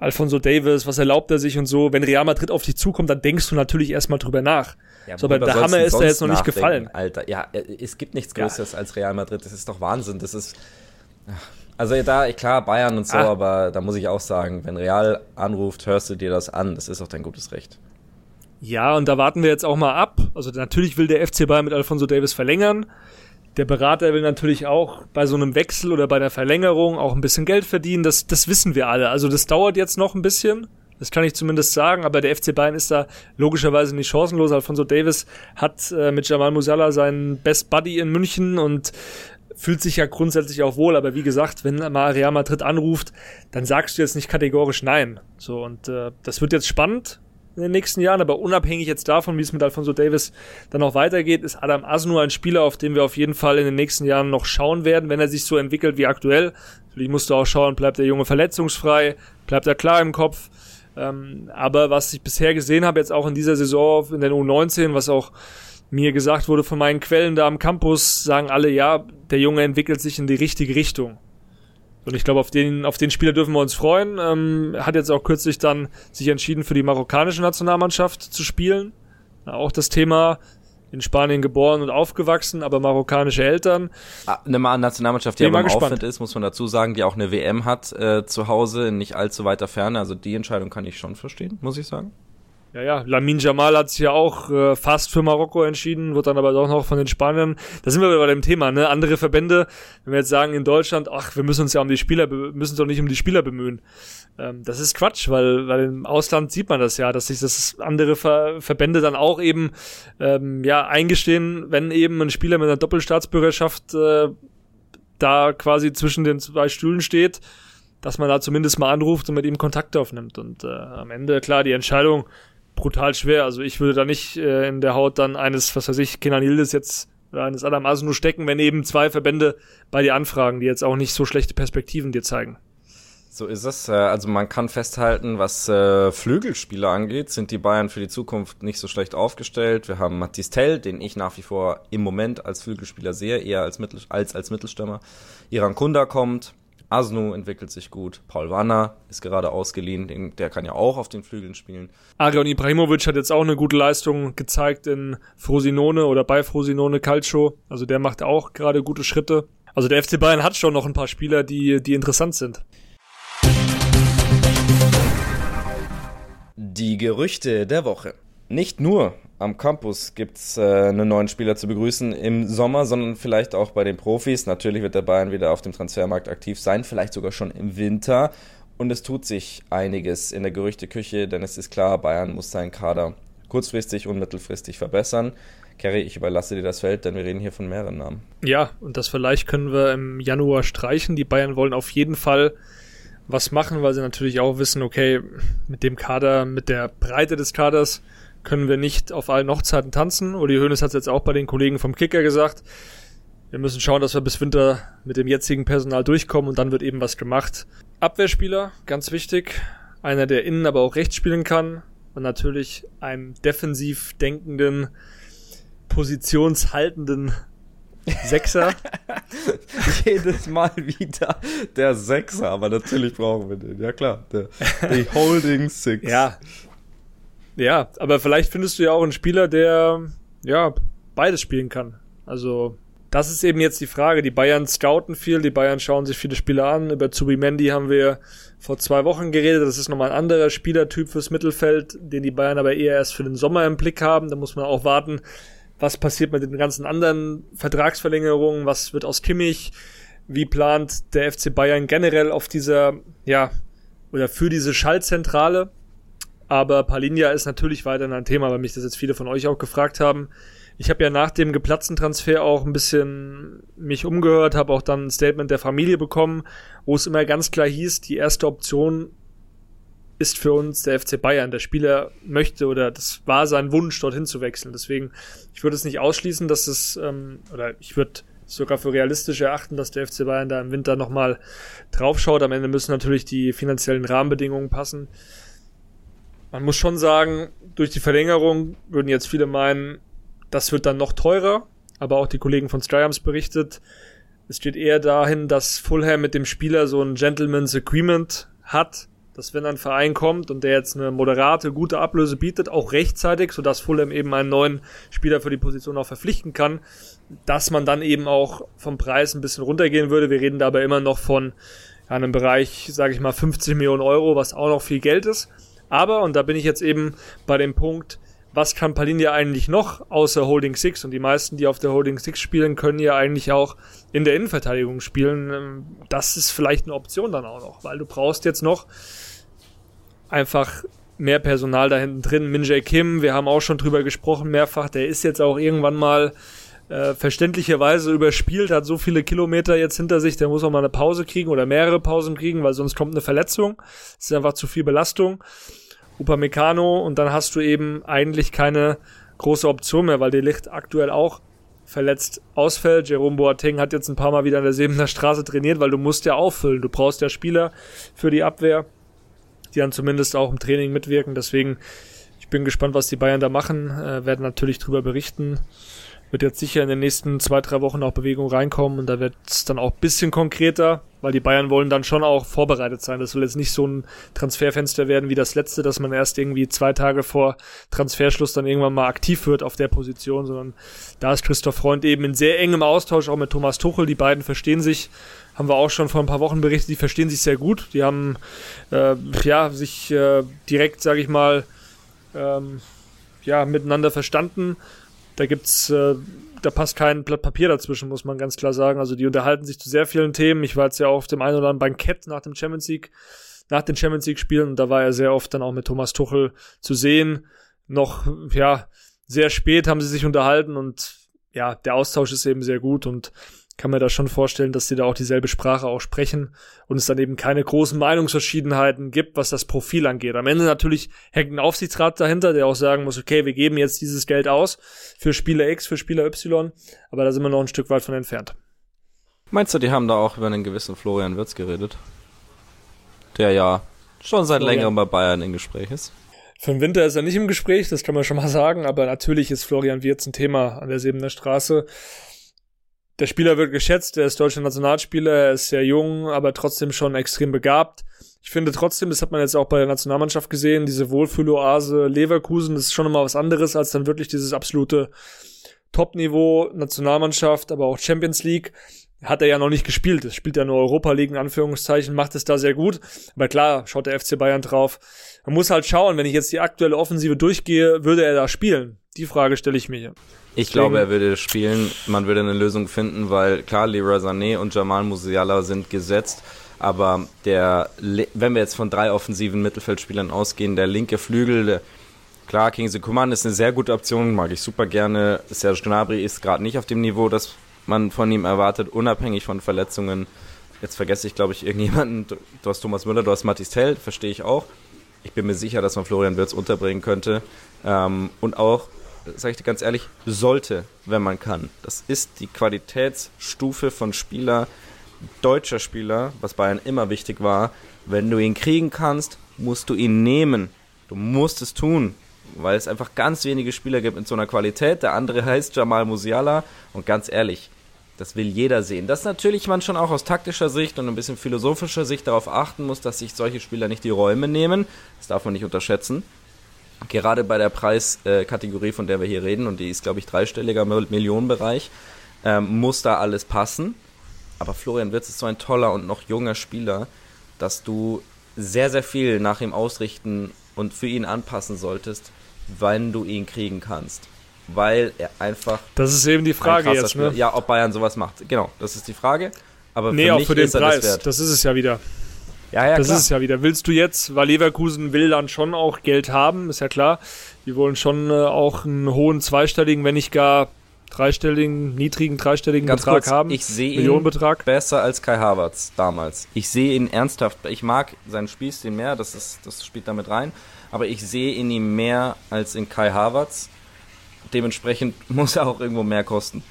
Alfonso Davis, was erlaubt er sich und so. Wenn Real Madrid auf dich zukommt, dann denkst du natürlich erstmal drüber nach. Ja, so, aber der Hammer ist da jetzt noch nicht gefallen. Alter, ja, es gibt nichts Größeres ja. als Real Madrid. Das ist doch Wahnsinn. Das ist. Also da, klar, Bayern und so, ah. aber da muss ich auch sagen, wenn Real anruft, hörst du dir das an. Das ist auch dein gutes Recht. Ja, und da warten wir jetzt auch mal ab. Also natürlich will der FC Bayern mit Alfonso Davis verlängern. Der Berater will natürlich auch bei so einem Wechsel oder bei der Verlängerung auch ein bisschen Geld verdienen. Das, das wissen wir alle. Also das dauert jetzt noch ein bisschen. Das kann ich zumindest sagen, aber der FC Bayern ist da logischerweise nicht chancenlos. Alfonso Davis hat äh, mit Jamal Musiala seinen Best Buddy in München und fühlt sich ja grundsätzlich auch wohl, aber wie gesagt, wenn mal Real Madrid anruft, dann sagst du jetzt nicht kategorisch nein. So und äh, das wird jetzt spannend in den nächsten Jahren, aber unabhängig jetzt davon, wie es mit Alfonso Davis dann auch weitergeht, ist Adam Asnu ein Spieler, auf den wir auf jeden Fall in den nächsten Jahren noch schauen werden, wenn er sich so entwickelt wie aktuell. Natürlich musst du auch schauen, bleibt der Junge verletzungsfrei, bleibt er klar im Kopf, ähm, aber was ich bisher gesehen habe, jetzt auch in dieser Saison in den U19, was auch mir gesagt wurde von meinen Quellen da am Campus, sagen alle, ja, der Junge entwickelt sich in die richtige Richtung. Und ich glaube, auf den, auf den Spieler dürfen wir uns freuen. Ähm, hat jetzt auch kürzlich dann sich entschieden, für die marokkanische Nationalmannschaft zu spielen. Auch das Thema in Spanien geboren und aufgewachsen, aber marokkanische Eltern. Ah, eine Nationalmannschaft, die aber im Aufwind ist, muss man dazu sagen, die auch eine WM hat äh, zu Hause, in nicht allzu weiter Ferne. Also die Entscheidung kann ich schon verstehen, muss ich sagen. Ja, ja, Lamin Jamal hat sich ja auch äh, fast für Marokko entschieden, wird dann aber doch noch von den Spaniern. Da sind wir bei dem Thema, ne? Andere Verbände, wenn wir jetzt sagen in Deutschland, ach, wir müssen uns ja um die Spieler, müssen uns doch nicht um die Spieler bemühen. Ähm, das ist Quatsch, weil, weil im Ausland sieht man das ja, dass sich das andere Ver Verbände dann auch eben ähm, ja eingestehen, wenn eben ein Spieler mit einer Doppelstaatsbürgerschaft äh, da quasi zwischen den zwei Stühlen steht, dass man da zumindest mal anruft und mit ihm Kontakt aufnimmt. Und äh, am Ende, klar, die Entscheidung brutal schwer. Also ich würde da nicht äh, in der Haut dann eines, was weiß ich, Kenan Yildiz jetzt oder eines Adam Asunu stecken, wenn eben zwei Verbände bei dir anfragen, die jetzt auch nicht so schlechte Perspektiven dir zeigen. So ist es. Äh, also man kann festhalten, was äh, Flügelspieler angeht, sind die Bayern für die Zukunft nicht so schlecht aufgestellt. Wir haben Mathis Tell, den ich nach wie vor im Moment als Flügelspieler sehe, eher als, Mittel, als als Mittelstürmer. Iran Kunda kommt, Asnu entwickelt sich gut. Paul Wanner ist gerade ausgeliehen. Den, der kann ja auch auf den Flügeln spielen. Arion Ibrahimovic hat jetzt auch eine gute Leistung gezeigt in Frosinone oder bei Frosinone Calcio. Also der macht auch gerade gute Schritte. Also der FC Bayern hat schon noch ein paar Spieler, die, die interessant sind. Die Gerüchte der Woche. Nicht nur am Campus gibt es äh, einen neuen Spieler zu begrüßen im Sommer, sondern vielleicht auch bei den Profis. Natürlich wird der Bayern wieder auf dem Transfermarkt aktiv sein, vielleicht sogar schon im Winter. Und es tut sich einiges in der Gerüchteküche, denn es ist klar, Bayern muss seinen Kader kurzfristig und mittelfristig verbessern. Kerry, ich überlasse dir das Feld, denn wir reden hier von mehreren Namen. Ja, und das vielleicht können wir im Januar streichen. Die Bayern wollen auf jeden Fall was machen, weil sie natürlich auch wissen, okay, mit dem Kader, mit der Breite des Kaders können wir nicht auf allen Hochzeiten tanzen. Uli Hoeneß hat es jetzt auch bei den Kollegen vom Kicker gesagt. Wir müssen schauen, dass wir bis Winter mit dem jetzigen Personal durchkommen und dann wird eben was gemacht. Abwehrspieler, ganz wichtig. Einer, der innen aber auch rechts spielen kann. Und natürlich einen defensiv denkenden, positionshaltenden Sechser. Jedes Mal wieder der Sechser, aber natürlich brauchen wir den. Ja klar, der, der Holding Six. Ja, ja, aber vielleicht findest du ja auch einen Spieler, der ja beides spielen kann. Also das ist eben jetzt die Frage. Die Bayern scouten viel, die Bayern schauen sich viele Spieler an. Über Zubimendi haben wir vor zwei Wochen geredet. Das ist nochmal ein anderer Spielertyp fürs Mittelfeld, den die Bayern aber eher erst für den Sommer im Blick haben. Da muss man auch warten, was passiert mit den ganzen anderen Vertragsverlängerungen, was wird aus Kimmich, wie plant der FC Bayern generell auf dieser, ja, oder für diese Schaltzentrale. Aber Palinja ist natürlich weiterhin ein Thema, weil mich das jetzt viele von euch auch gefragt haben. Ich habe ja nach dem geplatzten Transfer auch ein bisschen mich umgehört, habe auch dann ein Statement der Familie bekommen, wo es immer ganz klar hieß, die erste Option ist für uns der FC Bayern. Der Spieler möchte oder das war sein Wunsch, dorthin zu wechseln. Deswegen, ich würde es nicht ausschließen, dass es, ähm, oder ich würde sogar für realistisch erachten, dass der FC Bayern da im Winter nochmal draufschaut. Am Ende müssen natürlich die finanziellen Rahmenbedingungen passen. Man muss schon sagen, durch die Verlängerung würden jetzt viele meinen, das wird dann noch teurer, aber auch die Kollegen von Stryams berichtet, es steht eher dahin, dass Fulham mit dem Spieler so ein Gentleman's Agreement hat, dass wenn ein Verein kommt und der jetzt eine moderate, gute Ablöse bietet, auch rechtzeitig, sodass Fulham eben einen neuen Spieler für die Position auch verpflichten kann, dass man dann eben auch vom Preis ein bisschen runtergehen würde. Wir reden dabei immer noch von einem Bereich, sage ich mal, 50 Millionen Euro, was auch noch viel Geld ist. Aber, und da bin ich jetzt eben bei dem Punkt, was kann Palinja eigentlich noch außer Holding Six? Und die meisten, die auf der Holding Six spielen, können ja eigentlich auch in der Innenverteidigung spielen. Ähm, das ist vielleicht eine Option dann auch noch, weil du brauchst jetzt noch einfach mehr Personal da hinten drin. Minjae Kim, wir haben auch schon drüber gesprochen mehrfach, der ist jetzt auch irgendwann mal äh, verständlicherweise überspielt, hat so viele Kilometer jetzt hinter sich, der muss auch mal eine Pause kriegen oder mehrere Pausen kriegen, weil sonst kommt eine Verletzung. Das ist einfach zu viel Belastung. Upamecano und dann hast du eben eigentlich keine große Option mehr, weil die Licht aktuell auch verletzt ausfällt. Jerome Boateng hat jetzt ein paar Mal wieder in der Sebener Straße trainiert, weil du musst ja auffüllen. Du brauchst ja Spieler für die Abwehr, die dann zumindest auch im Training mitwirken. Deswegen, ich bin gespannt, was die Bayern da machen. Äh, werden natürlich drüber berichten wird jetzt sicher in den nächsten zwei, drei Wochen auch Bewegung reinkommen und da wird es dann auch bisschen konkreter, weil die Bayern wollen dann schon auch vorbereitet sein. Das soll jetzt nicht so ein Transferfenster werden wie das letzte, dass man erst irgendwie zwei Tage vor Transferschluss dann irgendwann mal aktiv wird auf der Position, sondern da ist Christoph Freund eben in sehr engem Austausch auch mit Thomas Tuchel. Die beiden verstehen sich, haben wir auch schon vor ein paar Wochen berichtet, die verstehen sich sehr gut. Die haben äh, ja sich äh, direkt, sage ich mal, ähm, ja, miteinander verstanden da gibt's, äh, da passt kein Blatt Papier dazwischen, muss man ganz klar sagen. Also die unterhalten sich zu sehr vielen Themen. Ich war jetzt ja auch auf dem einen oder anderen Bankett nach dem Champions League, nach den Champions League Spielen und da war er sehr oft dann auch mit Thomas Tuchel zu sehen. Noch, ja, sehr spät haben sie sich unterhalten und ja, der Austausch ist eben sehr gut und kann mir da schon vorstellen, dass sie da auch dieselbe Sprache auch sprechen und es dann eben keine großen Meinungsverschiedenheiten gibt, was das Profil angeht. Am Ende natürlich hängt ein Aufsichtsrat dahinter, der auch sagen muss, okay, wir geben jetzt dieses Geld aus für Spieler X, für Spieler Y, aber da sind wir noch ein Stück weit von entfernt. Meinst du, die haben da auch über einen gewissen Florian Wirtz geredet? Der ja schon seit Florian. längerem bei Bayern in Gespräch ist. Für den Winter ist er nicht im Gespräch, das kann man schon mal sagen, aber natürlich ist Florian Wirtz ein Thema an der Sebener Straße der Spieler wird geschätzt, er ist deutscher Nationalspieler, er ist sehr jung, aber trotzdem schon extrem begabt. Ich finde trotzdem, das hat man jetzt auch bei der Nationalmannschaft gesehen, diese Wohlfühloase Leverkusen, das ist schon immer was anderes als dann wirklich dieses absolute Top-Niveau, Nationalmannschaft, aber auch Champions League. Hat er ja noch nicht gespielt. Es spielt ja nur Europa League in Anführungszeichen, macht es da sehr gut. Aber klar, schaut der FC Bayern drauf. Man muss halt schauen, wenn ich jetzt die aktuelle Offensive durchgehe, würde er da spielen? Die Frage stelle ich mir hier. Ich Deswegen. glaube, er würde spielen. Man würde eine Lösung finden, weil klar, Leroy Sané und Jamal Musiala sind gesetzt. Aber der, wenn wir jetzt von drei offensiven Mittelfeldspielern ausgehen, der linke Flügel, der, klar, Kingsley Coman ist eine sehr gute Option, mag ich super gerne. Serge Gnabry ist gerade nicht auf dem Niveau, das man von ihm erwartet, unabhängig von Verletzungen. Jetzt vergesse ich, glaube ich, irgendjemanden. Du hast Thomas Müller, du hast Mathis Tell, verstehe ich auch. Ich bin mir sicher, dass man Florian Wirtz unterbringen könnte. Ähm, und auch sage ich dir ganz ehrlich, sollte, wenn man kann. Das ist die Qualitätsstufe von Spieler, deutscher Spieler, was Bayern immer wichtig war. Wenn du ihn kriegen kannst, musst du ihn nehmen. Du musst es tun, weil es einfach ganz wenige Spieler gibt mit so einer Qualität. Der andere heißt Jamal Musiala und ganz ehrlich, das will jeder sehen. Dass natürlich man schon auch aus taktischer Sicht und ein bisschen philosophischer Sicht darauf achten muss, dass sich solche Spieler nicht die Räume nehmen. Das darf man nicht unterschätzen. Gerade bei der Preiskategorie, von der wir hier reden, und die ist, glaube ich, dreistelliger Millionenbereich, ähm, muss da alles passen. Aber Florian Wirtz ist so ein toller und noch junger Spieler, dass du sehr, sehr viel nach ihm ausrichten und für ihn anpassen solltest, wenn du ihn kriegen kannst. Weil er einfach. Das ist eben die Frage jetzt, ne? Ja, ob Bayern sowas macht. Genau, das ist die Frage. Aber nee, für auch für den ist Preis. das wert. Das ist es ja wieder. Ja, ja, das klar. ist es ja wieder. Willst du jetzt, weil Leverkusen will dann schon auch Geld haben, ist ja klar. Die wollen schon äh, auch einen hohen zweistelligen, wenn nicht gar dreistelligen, niedrigen dreistelligen Ganz Betrag kurz, haben. ich sehe ihn Millionenbetrag. besser als Kai Havertz damals. Ich sehe ihn ernsthaft, ich mag seinen Spielstil mehr, das, ist, das spielt damit rein, aber ich sehe in ihm mehr als in Kai Havertz. Dementsprechend muss er auch irgendwo mehr kosten.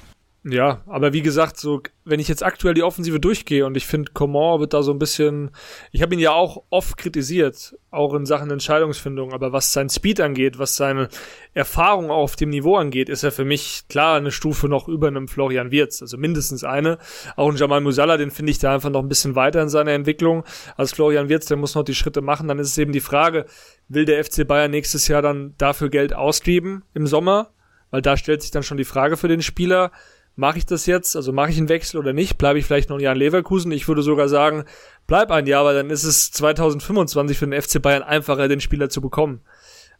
Ja, aber wie gesagt, so wenn ich jetzt aktuell die Offensive durchgehe und ich finde, Coman wird da so ein bisschen, ich habe ihn ja auch oft kritisiert, auch in Sachen Entscheidungsfindung, aber was sein Speed angeht, was seine Erfahrung auf dem Niveau angeht, ist er für mich klar eine Stufe noch über einem Florian Wirtz, also mindestens eine. Auch ein Jamal Musala, den finde ich da einfach noch ein bisschen weiter in seiner Entwicklung als Florian Wirtz, der muss noch die Schritte machen. Dann ist es eben die Frage, will der FC Bayern nächstes Jahr dann dafür Geld ausgeben im Sommer? Weil da stellt sich dann schon die Frage für den Spieler, mache ich das jetzt? Also mache ich einen Wechsel oder nicht? Bleibe ich vielleicht noch ein Jahr in Leverkusen? Ich würde sogar sagen, bleib ein Jahr, weil dann ist es 2025 für den FC Bayern einfacher, den Spieler zu bekommen.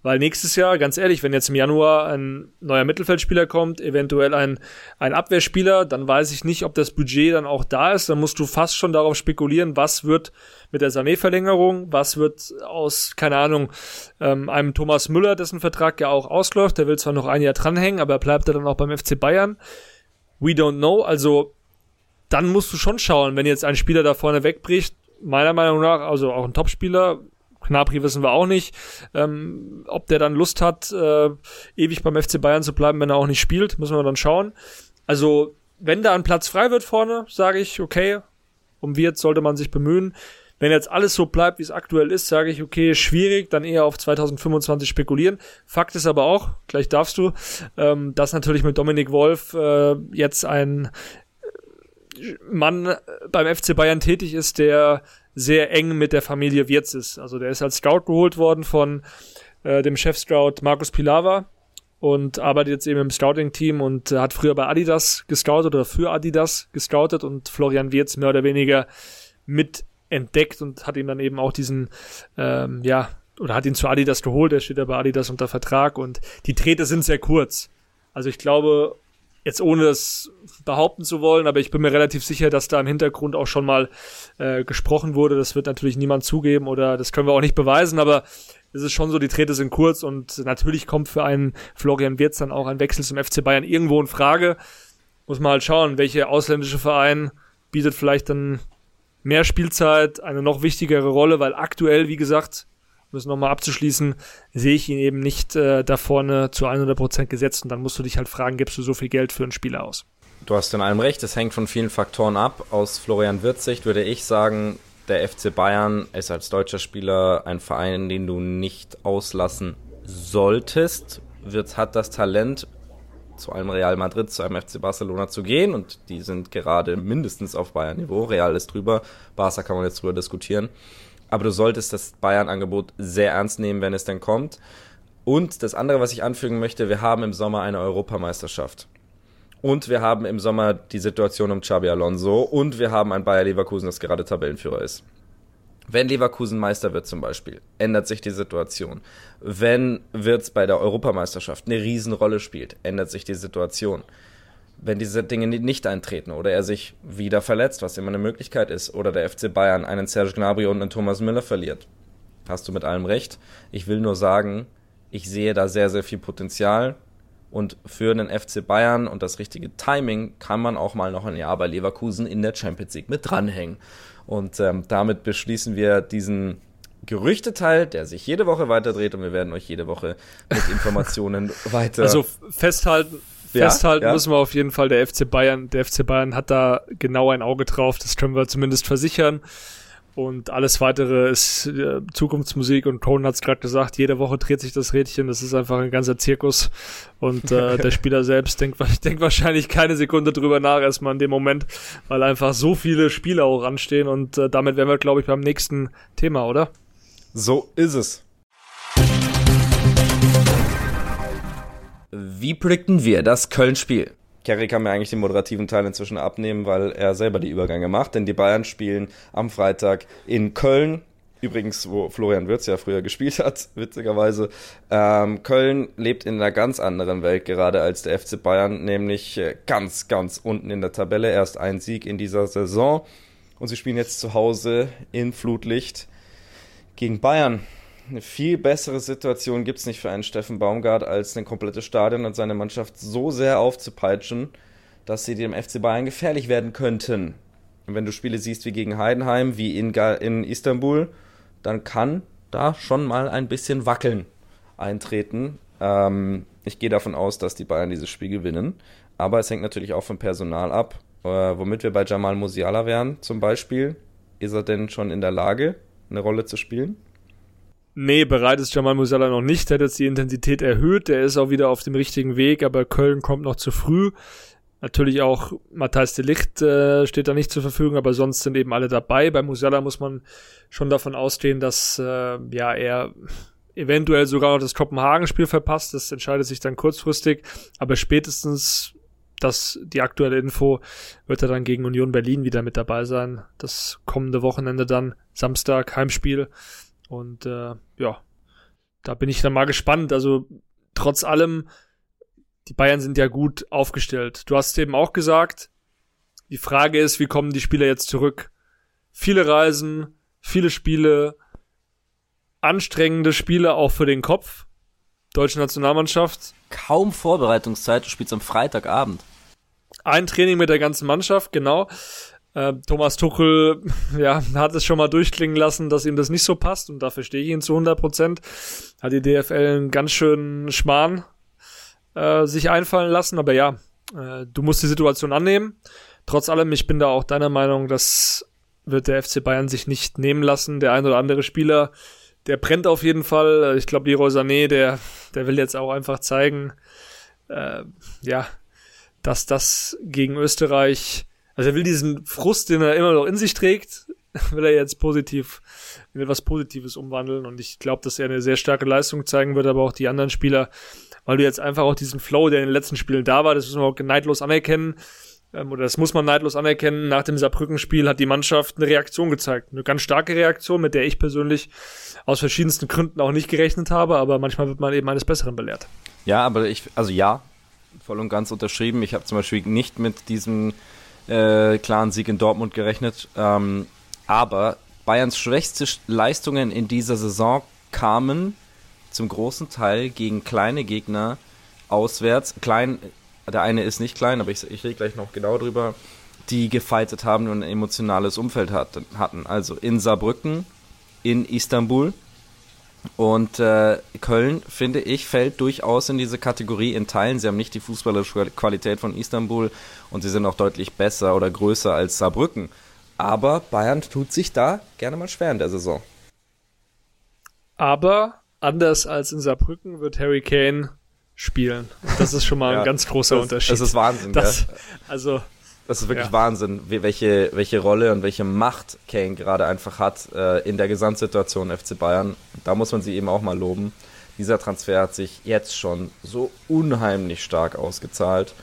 Weil nächstes Jahr, ganz ehrlich, wenn jetzt im Januar ein neuer Mittelfeldspieler kommt, eventuell ein, ein Abwehrspieler, dann weiß ich nicht, ob das Budget dann auch da ist. Dann musst du fast schon darauf spekulieren, was wird mit der Sané-Verlängerung, was wird aus, keine Ahnung, ähm, einem Thomas Müller, dessen Vertrag ja auch ausläuft. Der will zwar noch ein Jahr dranhängen, aber bleibt er dann auch beim FC Bayern? We don't know. Also dann musst du schon schauen, wenn jetzt ein Spieler da vorne wegbricht, meiner Meinung nach, also auch ein Topspieler, Knapri wissen wir auch nicht, ähm, ob der dann Lust hat, äh, ewig beim FC Bayern zu bleiben, wenn er auch nicht spielt, müssen wir dann schauen. Also, wenn da ein Platz frei wird vorne, sage ich, okay, um Wirt sollte man sich bemühen. Wenn jetzt alles so bleibt, wie es aktuell ist, sage ich, okay, schwierig, dann eher auf 2025 spekulieren. Fakt ist aber auch, gleich darfst du, ähm, dass natürlich mit Dominik Wolf äh, jetzt ein Mann beim FC Bayern tätig ist, der sehr eng mit der Familie Wirtz ist. Also der ist als Scout geholt worden von äh, dem Chef-Scout Markus Pilawa und arbeitet jetzt eben im Scouting-Team und äh, hat früher bei Adidas gescoutet oder für Adidas gescoutet und Florian Wirtz mehr oder weniger mit entdeckt und hat ihm dann eben auch diesen, ähm, ja, oder hat ihn zu Adidas geholt, er steht ja bei Adidas unter Vertrag und die Trete sind sehr kurz. Also ich glaube, jetzt ohne das behaupten zu wollen, aber ich bin mir relativ sicher, dass da im Hintergrund auch schon mal äh, gesprochen wurde. Das wird natürlich niemand zugeben oder das können wir auch nicht beweisen, aber es ist schon so, die Trete sind kurz und natürlich kommt für einen Florian Wirtz dann auch ein Wechsel zum FC Bayern irgendwo in Frage. Muss man halt schauen, welche ausländische Verein bietet vielleicht dann mehr Spielzeit, eine noch wichtigere Rolle, weil aktuell, wie gesagt, um es nochmal abzuschließen, sehe ich ihn eben nicht äh, da vorne zu 100% gesetzt und dann musst du dich halt fragen, gibst du so viel Geld für einen Spieler aus? Du hast in allem recht, es hängt von vielen Faktoren ab. Aus Florian Wirtz Sicht würde ich sagen, der FC Bayern ist als deutscher Spieler ein Verein, den du nicht auslassen solltest. Wirtz hat das Talent, zu einem Real Madrid, zu einem FC Barcelona zu gehen und die sind gerade mindestens auf Bayern-Niveau. Real ist drüber, Barca kann man jetzt drüber diskutieren. Aber du solltest das Bayern-Angebot sehr ernst nehmen, wenn es denn kommt. Und das andere, was ich anfügen möchte, wir haben im Sommer eine Europameisterschaft. Und wir haben im Sommer die Situation um Xabi Alonso und wir haben ein Bayer Leverkusen, das gerade Tabellenführer ist. Wenn Leverkusen Meister wird zum Beispiel, ändert sich die Situation. Wenn Wirtz bei der Europameisterschaft eine Riesenrolle spielt, ändert sich die Situation. Wenn diese Dinge nicht eintreten oder er sich wieder verletzt, was immer eine Möglichkeit ist, oder der FC Bayern einen Serge Gnabry und einen Thomas Müller verliert, hast du mit allem recht. Ich will nur sagen, ich sehe da sehr, sehr viel Potenzial. Und für den FC Bayern und das richtige Timing kann man auch mal noch ein Jahr bei Leverkusen in der Champions League mit dranhängen. Und ähm, damit beschließen wir diesen Gerüchteteil, der sich jede Woche weiterdreht und wir werden euch jede Woche mit Informationen weiter. Also festhalten, Ja, festhalten ja. müssen wir auf jeden Fall, der FC Bayern, der FC Bayern hat da genau ein Auge drauf, das können wir zumindest versichern. Und alles weitere ist äh, Zukunftsmusik und Cohen hat es gerade gesagt, jede Woche dreht sich das Rädchen, das ist einfach ein ganzer Zirkus. Und äh, der Spieler selbst denkt, denkt wahrscheinlich keine Sekunde drüber nach, erstmal in dem Moment, weil einfach so viele Spiele auch anstehen. Und äh, damit wären wir, glaube ich, beim nächsten Thema, oder? so ist es. Wie predikten wir das Köln-Spiel? Kerry kann mir eigentlich den moderativen Teil inzwischen abnehmen, weil er selber die Übergänge macht, denn die Bayern spielen am Freitag in Köln. Übrigens, wo Florian Wirtz ja früher gespielt hat, witzigerweise. Ähm, Köln lebt in einer ganz anderen Welt gerade als der FC Bayern, nämlich äh, ganz, ganz unten in der Tabelle. Erst ein Sieg in dieser Saison. Und sie spielen jetzt zu Hause in Flutlicht gegen Bayern. Eine viel bessere Situation gibt es nicht für einen Steffen Baumgart, als ein komplettes Stadion und seine Mannschaft so sehr aufzupeitschen, dass sie dem FC Bayern gefährlich werden könnten. Und wenn du Spiele siehst wie gegen Heidenheim, wie in, in Istanbul, dann kann da schon mal ein bisschen Wackeln eintreten. Ähm, ich gehe davon aus, dass die Bayern dieses Spiel gewinnen. Aber es hängt natürlich auch vom Personal ab. Äh, womit wir bei Jamal Musiala wären, zum Beispiel. Ist er denn schon in der Lage, eine Rolle zu spielen? Nee, bereit ist Jamal Musiala noch nicht. Der hat jetzt die Intensität erhöht. Der ist auch wieder auf dem richtigen Weg, aber Köln kommt noch zu früh. Natürlich auch Matthijs de Licht äh, steht da nicht zur Verfügung, aber sonst sind eben alle dabei. Bei Musiala muss man schon davon ausgehen, dass äh, ja er eventuell sogar noch das Kopenhagen-Spiel verpasst. Das entscheidet sich dann kurzfristig, aber spätestens das die aktuelle Info wird er dann gegen Union Berlin wieder mit dabei sein. Das kommende Wochenende dann Samstag Heimspiel. Und äh, ja, da bin ich dann mal gespannt. Also trotz allem, die Bayern sind ja gut aufgestellt. Du hast eben auch gesagt, die Frage ist, wie kommen die Spieler jetzt zurück? Viele Reisen, viele Spiele, anstrengende Spiele auch für den Kopf. Deutsche Nationalmannschaft. Kaum Vorbereitungszeit, du spielst am Freitagabend. Ein Training mit der ganzen Mannschaft, genau. Äh, Thomas Tuchel ja, hat es schon mal durchklingen lassen, dass ihm das nicht so passt und da verstehe ich ihn zu 100 Prozent. Hat die DFL einen ganz schönen Schmarrn äh, sich einfallen lassen, aber ja, äh, du musst die Situation annehmen. Trotz allem, ich bin da auch deiner Meinung, das wird der FC Bayern sich nicht nehmen lassen. Der ein oder andere Spieler, der brennt auf jeden Fall. Ich glaube, Leroy Sané, der, der will jetzt auch einfach zeigen, äh, ja, dass das gegen Österreich also er will diesen Frust, den er immer noch in sich trägt, will er jetzt positiv in etwas Positives umwandeln. Und ich glaube, dass er eine sehr starke Leistung zeigen wird, aber auch die anderen Spieler, weil du jetzt einfach auch diesen Flow, der in den letzten Spielen da war, das müssen wir auch neidlos anerkennen. Ähm, oder das muss man neidlos anerkennen. Nach dem Saarbrücken-Spiel hat die Mannschaft eine Reaktion gezeigt. Eine ganz starke Reaktion, mit der ich persönlich aus verschiedensten Gründen auch nicht gerechnet habe, aber manchmal wird man eben eines Besseren belehrt. Ja, aber ich, also ja, voll und ganz unterschrieben. Ich habe zum Beispiel nicht mit diesem äh, klaren Sieg in Dortmund gerechnet. Ähm, aber Bayerns schwächste Leistungen in dieser Saison kamen zum großen Teil gegen kleine Gegner auswärts. Klein, der eine ist nicht klein, aber ich, ich rede gleich noch genau drüber, die gefightet haben und ein emotionales Umfeld hatten. Also in Saarbrücken, in Istanbul, und äh, Köln, finde ich, fällt durchaus in diese Kategorie in Teilen. Sie haben nicht die fußballische Qualität von Istanbul und sie sind auch deutlich besser oder größer als Saarbrücken. Aber Bayern tut sich da gerne mal schwer in der Saison. Aber anders als in Saarbrücken wird Harry Kane spielen. das ist schon mal ja, ein ganz großer das, Unterschied. Das ist Wahnsinn. Das, ja. Also das ist wirklich ja. Wahnsinn, welche, welche Rolle und welche Macht Kane gerade einfach hat äh, in der Gesamtsituation FC Bayern. Da muss man sie eben auch mal loben. Dieser Transfer hat sich jetzt schon so unheimlich stark ausgezahlt,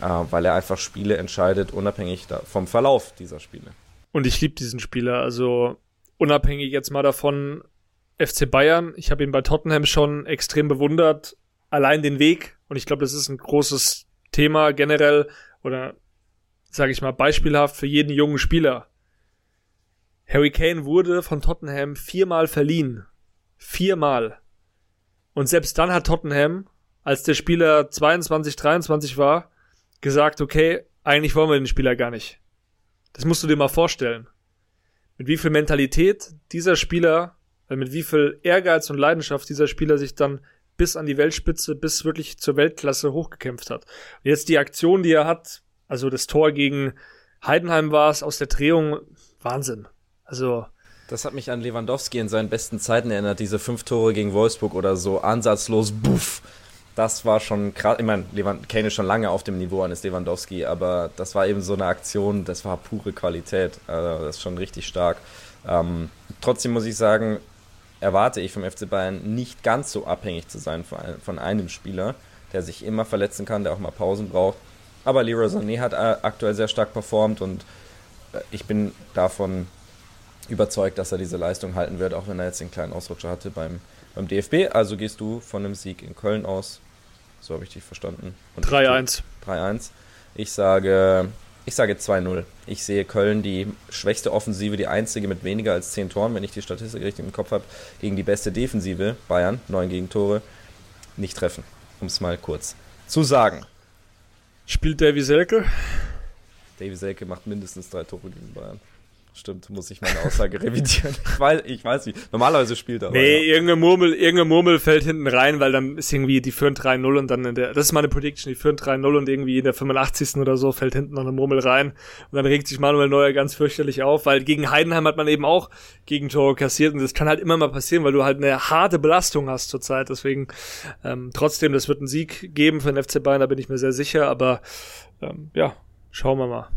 äh, weil er einfach Spiele entscheidet, unabhängig da, vom Verlauf dieser Spiele. Und ich liebe diesen Spieler, also unabhängig jetzt mal davon, FC Bayern, ich habe ihn bei Tottenham schon extrem bewundert, allein den Weg, und ich glaube, das ist ein großes Thema generell, oder sage ich mal, beispielhaft für jeden jungen Spieler. Harry Kane wurde von Tottenham viermal verliehen. Viermal. Und selbst dann hat Tottenham, als der Spieler 22, 23 war, gesagt, okay, eigentlich wollen wir den Spieler gar nicht. Das musst du dir mal vorstellen. Mit wie viel Mentalität dieser Spieler, mit wie viel Ehrgeiz und Leidenschaft dieser Spieler sich dann bis an die Weltspitze, bis wirklich zur Weltklasse hochgekämpft hat. Und jetzt die Aktion, die er hat, also das Tor gegen Heidenheim war es aus der Drehung Wahnsinn. Also das hat mich an Lewandowski in seinen besten Zeiten erinnert, diese fünf Tore gegen Wolfsburg oder so, ansatzlos, buff. Das war schon krass. Ich meine, Kane ist schon lange auf dem Niveau eines Lewandowski, aber das war eben so eine Aktion, das war pure Qualität. Also das ist schon richtig stark. Ähm, trotzdem muss ich sagen, erwarte ich vom FC Bayern nicht ganz so abhängig zu sein von, von einem Spieler, der sich immer verletzen kann, der auch mal Pausen braucht. Aber Leroy Sané hat äh, aktuell sehr stark performt und äh, ich bin davon überzeugt, dass er diese Leistung halten wird, auch wenn er jetzt den kleinen Ausrutscher hatte beim, beim DFB. Also gehst du von einem Sieg in Köln aus. So habe ich dich verstanden. 3-1. 3-1. Ich sage, ich sage 2-0. Ich sehe Köln die schwächste Offensive, die einzige mit weniger als 10 Toren, wenn ich die Statistik richtig im Kopf habe, gegen die beste Defensive, Bayern, 9 Gegentore, nicht treffen. Um es mal kurz zu sagen. Spielt Davy Selke? Davy Selke macht mindestens drei Tore gegen Bayern. Stimmt, muss ich meine Aussage revidieren. Ich weiß, ich weiß nicht. Normalerweise spielt er. Nee, ja. irgendeine Murmel, irgendeine Murmel fällt hinten rein, weil dann ist irgendwie, die führen 3-0 und dann in der, das ist meine Prediction, die führen 3-0 und irgendwie in der 85. oder so fällt hinten noch eine Murmel rein. Und dann regt sich Manuel Neuer ganz fürchterlich auf, weil gegen Heidenheim hat man eben auch Gegentore kassiert und das kann halt immer mal passieren, weil du halt eine harte Belastung hast zurzeit. Deswegen, ähm, trotzdem, das wird einen Sieg geben für den FC Bayern, da bin ich mir sehr sicher, aber, ähm, ja, schauen wir mal.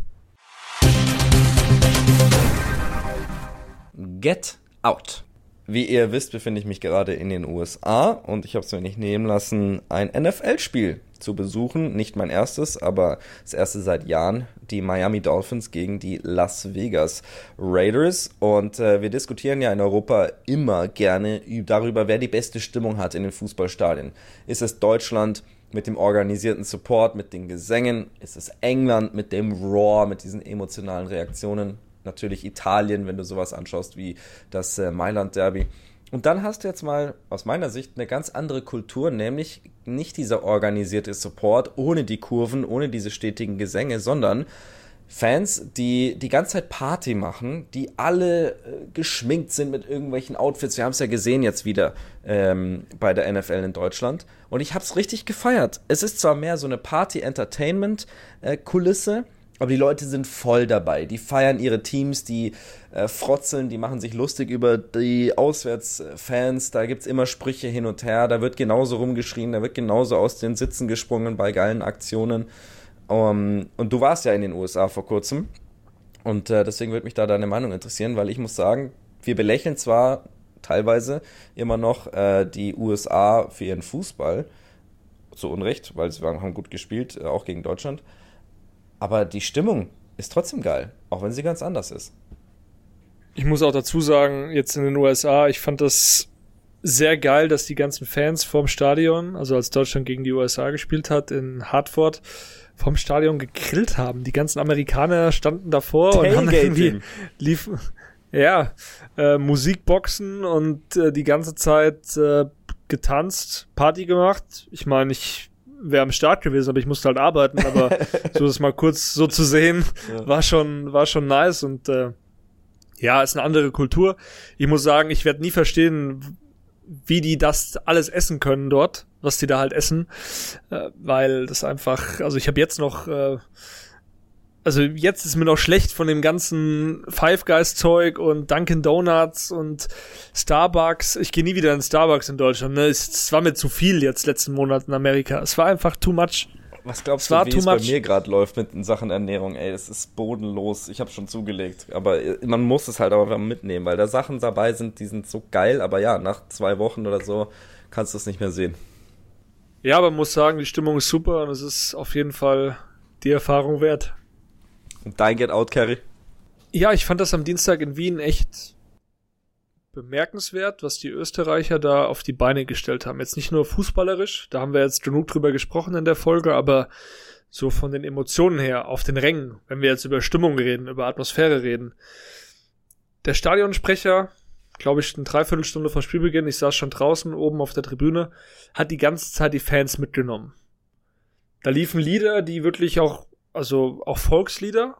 Get Out. Wie ihr wisst, befinde ich mich gerade in den USA und ich habe es mir nicht nehmen lassen, ein NFL-Spiel zu besuchen. Nicht mein erstes, aber das erste seit Jahren. Die Miami Dolphins gegen die Las Vegas Raiders. Und äh, wir diskutieren ja in Europa immer gerne darüber, wer die beste Stimmung hat in den Fußballstadien. Ist es Deutschland? mit dem organisierten Support, mit den Gesängen, ist es England mit dem Raw, mit diesen emotionalen Reaktionen natürlich Italien, wenn du sowas anschaust wie das äh, Mailand Derby. Und dann hast du jetzt mal aus meiner Sicht eine ganz andere Kultur, nämlich nicht dieser organisierte Support ohne die Kurven, ohne diese stetigen Gesänge, sondern Fans, die die ganze Zeit Party machen, die alle äh, geschminkt sind mit irgendwelchen Outfits. Wir haben es ja gesehen jetzt wieder ähm, bei der NFL in Deutschland. Und ich habe es richtig gefeiert. Es ist zwar mehr so eine Party-Entertainment-Kulisse, äh, aber die Leute sind voll dabei. Die feiern ihre Teams, die äh, frotzeln, die machen sich lustig über die Auswärtsfans. Da gibt es immer Sprüche hin und her. Da wird genauso rumgeschrien, da wird genauso aus den Sitzen gesprungen bei geilen Aktionen. Um, und du warst ja in den USA vor kurzem. Und äh, deswegen würde mich da deine Meinung interessieren, weil ich muss sagen, wir belächeln zwar teilweise immer noch äh, die USA für ihren Fußball, zu Unrecht, weil sie haben gut gespielt, äh, auch gegen Deutschland. Aber die Stimmung ist trotzdem geil, auch wenn sie ganz anders ist. Ich muss auch dazu sagen, jetzt in den USA, ich fand das sehr geil, dass die ganzen Fans vorm Stadion, also als Deutschland gegen die USA gespielt hat in Hartford, vom Stadion gegrillt haben. Die ganzen Amerikaner standen davor und haben irgendwie lief, ja, äh, Musikboxen und äh, die ganze Zeit äh, getanzt, Party gemacht. Ich meine, ich wäre am Start gewesen, aber ich musste halt arbeiten. Aber so das mal kurz so zu sehen, ja. war schon, war schon nice und äh, ja, ist eine andere Kultur. Ich muss sagen, ich werde nie verstehen, wie die das alles essen können dort, was die da halt essen, äh, weil das einfach, also ich habe jetzt noch äh, also jetzt ist mir noch schlecht von dem ganzen Five Guys Zeug und Dunkin Donuts und Starbucks. Ich gehe nie wieder in Starbucks in Deutschland. Ne? Es, war mir zu viel jetzt letzten Monat in Amerika. Es war einfach too much. Was glaubst du, wie es much. bei mir gerade läuft mit in Sachen Ernährung? Ey, es ist bodenlos. Ich habe schon zugelegt, aber äh, man muss es halt auch einfach mitnehmen, weil da Sachen dabei sind, die sind so geil. Aber ja, nach zwei Wochen oder so kannst du es nicht mehr sehen. Ja, aber man muss sagen, die Stimmung ist super und es ist auf jeden Fall die Erfahrung wert. Und dein Get Out, Carry? Ja, ich fand das am Dienstag in Wien echt bemerkenswert, was die Österreicher da auf die Beine gestellt haben. Jetzt nicht nur fußballerisch, da haben wir jetzt genug drüber gesprochen in der Folge, aber so von den Emotionen her, auf den Rängen, wenn wir jetzt über Stimmung reden, über Atmosphäre reden. Der Stadionsprecher, glaube ich, eine Dreiviertelstunde vor Spielbeginn, ich saß schon draußen oben auf der Tribüne, hat die ganze Zeit die Fans mitgenommen. Da liefen Lieder, die wirklich auch also auch Volkslieder.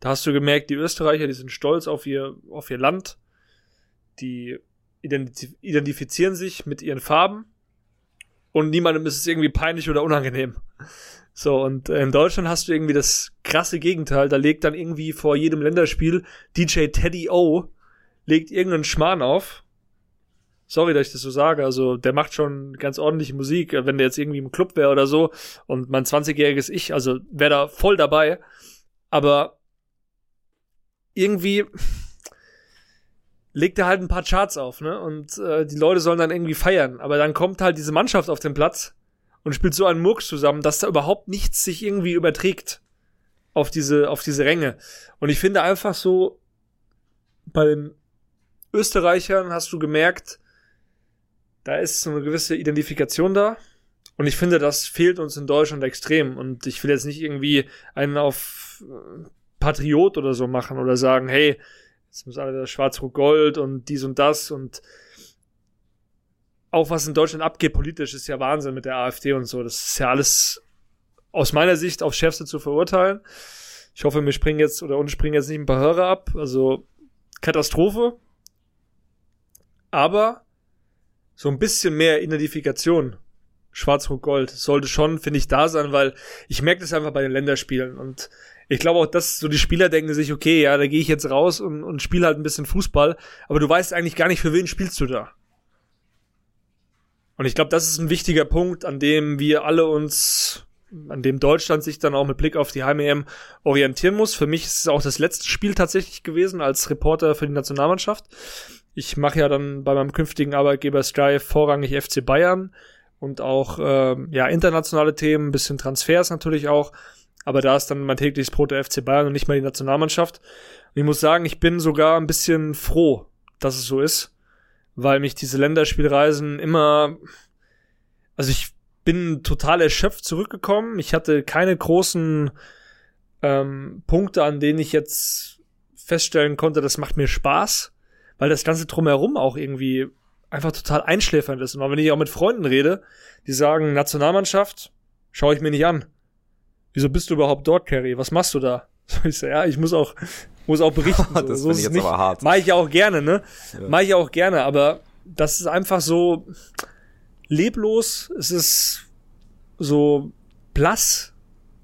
Da hast du gemerkt, die Österreicher, die sind stolz auf ihr, auf ihr Land. Die identif identifizieren sich mit ihren Farben. Und niemandem ist es irgendwie peinlich oder unangenehm. So, und in Deutschland hast du irgendwie das krasse Gegenteil. Da legt dann irgendwie vor jedem Länderspiel DJ Teddy O legt irgendeinen Schmarrn auf sorry, dass ich das so sage, also der macht schon ganz ordentliche Musik, wenn der jetzt irgendwie im Club wäre oder so und mein 20-jähriges Ich, also wäre da voll dabei, aber irgendwie legt er halt ein paar Charts auf, ne? Und äh, die Leute sollen dann irgendwie feiern, aber dann kommt halt diese Mannschaft auf den Platz und spielt so einen Murks zusammen, dass da überhaupt nichts sich irgendwie überträgt auf diese, auf diese Ränge. Und ich finde einfach so, bei den Österreichern hast du gemerkt, da ist so eine gewisse Identifikation da. Und ich finde, das fehlt uns in Deutschland extrem. Und ich will jetzt nicht irgendwie einen auf äh, Patriot oder so machen oder sagen, hey, jetzt muss alle Schwarz-Rot-Gold und dies und das und auch was in Deutschland abgeht politisch ist ja Wahnsinn mit der AfD und so. Das ist ja alles aus meiner Sicht aufs Schärfste zu verurteilen. Ich hoffe, wir springen jetzt oder uns springen jetzt nicht ein paar Hörer ab. Also Katastrophe. Aber so ein bisschen mehr Identifikation Schwarz-Rot-Gold sollte schon, finde ich, da sein, weil ich merke das einfach bei den Länderspielen und ich glaube auch, dass so die Spieler denken sich, okay, ja, da gehe ich jetzt raus und, und spiele halt ein bisschen Fußball, aber du weißt eigentlich gar nicht, für wen spielst du da. Und ich glaube, das ist ein wichtiger Punkt, an dem wir alle uns, an dem Deutschland sich dann auch mit Blick auf die Heim-EM orientieren muss. Für mich ist es auch das letzte Spiel tatsächlich gewesen als Reporter für die Nationalmannschaft. Ich mache ja dann bei meinem künftigen Arbeitgeber Sky vorrangig FC Bayern und auch äh, ja internationale Themen, bisschen Transfers natürlich auch. Aber da ist dann mein tägliches Brot der FC Bayern und nicht mal die Nationalmannschaft. Und ich muss sagen, ich bin sogar ein bisschen froh, dass es so ist, weil mich diese Länderspielreisen immer, also ich bin total erschöpft zurückgekommen. Ich hatte keine großen ähm, Punkte, an denen ich jetzt feststellen konnte, das macht mir Spaß, weil das ganze drumherum auch irgendwie einfach total einschläfernd ist. Und wenn ich auch mit Freunden rede, die sagen, Nationalmannschaft, schaue ich mir nicht an. Wieso bist du überhaupt dort, Carrie? Was machst du da? So ich so, ja, ich muss auch, muss auch berichten. So. das so finde ich jetzt nicht. aber hart. Mach ich ja auch gerne, ne? Ja. Mach ich ja auch gerne, aber das ist einfach so leblos, es ist so blass.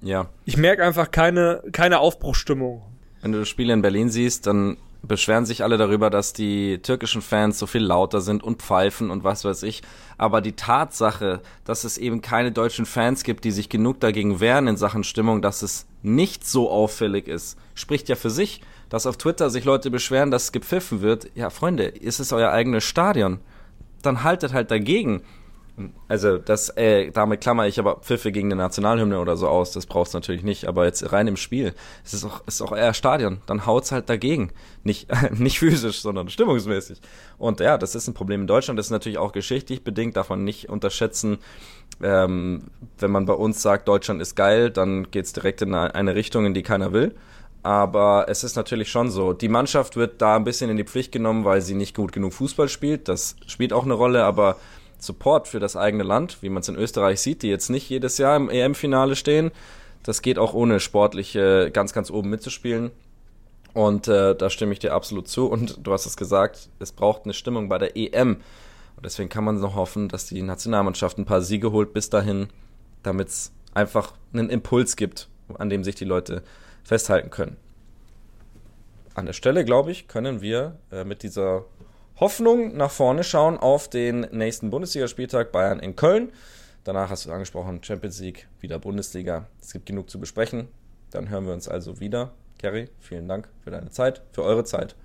Ja. Ich merke einfach keine, keine Aufbruchstimmung. Wenn du das Spiel in Berlin siehst, dann beschweren sich alle darüber, dass die türkischen Fans so viel lauter sind und pfeifen und was weiß ich. Aber die Tatsache, dass es eben keine deutschen Fans gibt, die sich genug dagegen wehren in Sachen Stimmung, dass es nicht so auffällig ist, spricht ja für sich. Dass auf Twitter sich Leute beschweren, dass gepfiffen wird. Ja, Freunde, ist es euer eigenes Stadion? Dann haltet halt dagegen. Also das, äh, damit klammer ich aber Pfiffe gegen eine Nationalhymne oder so aus, das brauchst du natürlich nicht, aber jetzt rein im Spiel, es ist auch, ist auch eher Stadion, dann haut's halt dagegen. Nicht, nicht physisch, sondern stimmungsmäßig. Und ja, das ist ein Problem in Deutschland, das ist natürlich auch geschichtlich bedingt, darf man nicht unterschätzen. Ähm, wenn man bei uns sagt, Deutschland ist geil, dann geht's direkt in eine Richtung, in die keiner will. Aber es ist natürlich schon so. Die Mannschaft wird da ein bisschen in die Pflicht genommen, weil sie nicht gut genug Fußball spielt. Das spielt auch eine Rolle, aber Support für das eigene Land, wie man es in Österreich sieht, die jetzt nicht jedes Jahr im EM-Finale stehen. Das geht auch ohne sportliche ganz, ganz oben mitzuspielen. Und äh, da stimme ich dir absolut zu. Und du hast es gesagt, es braucht eine Stimmung bei der EM. Und deswegen kann man noch hoffen, dass die Nationalmannschaft ein paar Siege holt bis dahin, damit es einfach einen Impuls gibt, an dem sich die Leute festhalten können. An der Stelle, glaube ich, können wir äh, mit dieser Hoffnung nach vorne schauen auf den nächsten Bundesligaspieltag Bayern in Köln. Danach hast du angesprochen, Champions League, wieder Bundesliga. Es gibt genug zu besprechen. Dann hören wir uns also wieder. Kerry, vielen Dank für deine Zeit, für eure Zeit.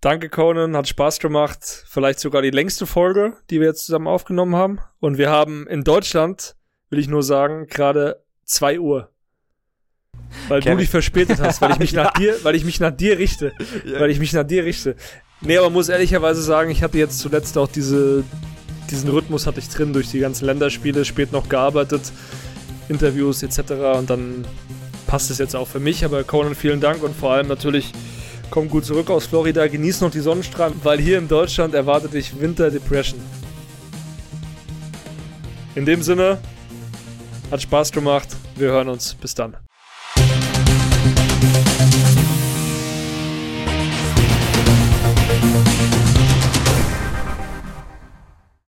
Danke, Conan, hat Spaß gemacht. Vielleicht sogar die längste Folge, die wir jetzt zusammen aufgenommen haben. Und wir haben in Deutschland, will ich nur sagen, gerade 2 Uhr. Weil Kevin. du dich verspätet hast, weil ich mich nach dir, weil ich mich nach dir richte. Weil ich mich nach dir richte. Nee, aber muss ehrlicherweise sagen, ich hatte jetzt zuletzt auch diese, diesen Rhythmus hatte ich drin durch die ganzen Länderspiele, spät noch gearbeitet, Interviews etc. Und dann passt es jetzt auch für mich. Aber Conan, vielen Dank und vor allem natürlich komm gut zurück aus Florida, genieß noch die Sonnenstrahlen, weil hier in Deutschland erwartet dich Winter Depression. In dem Sinne, hat Spaß gemacht. Wir hören uns. Bis dann.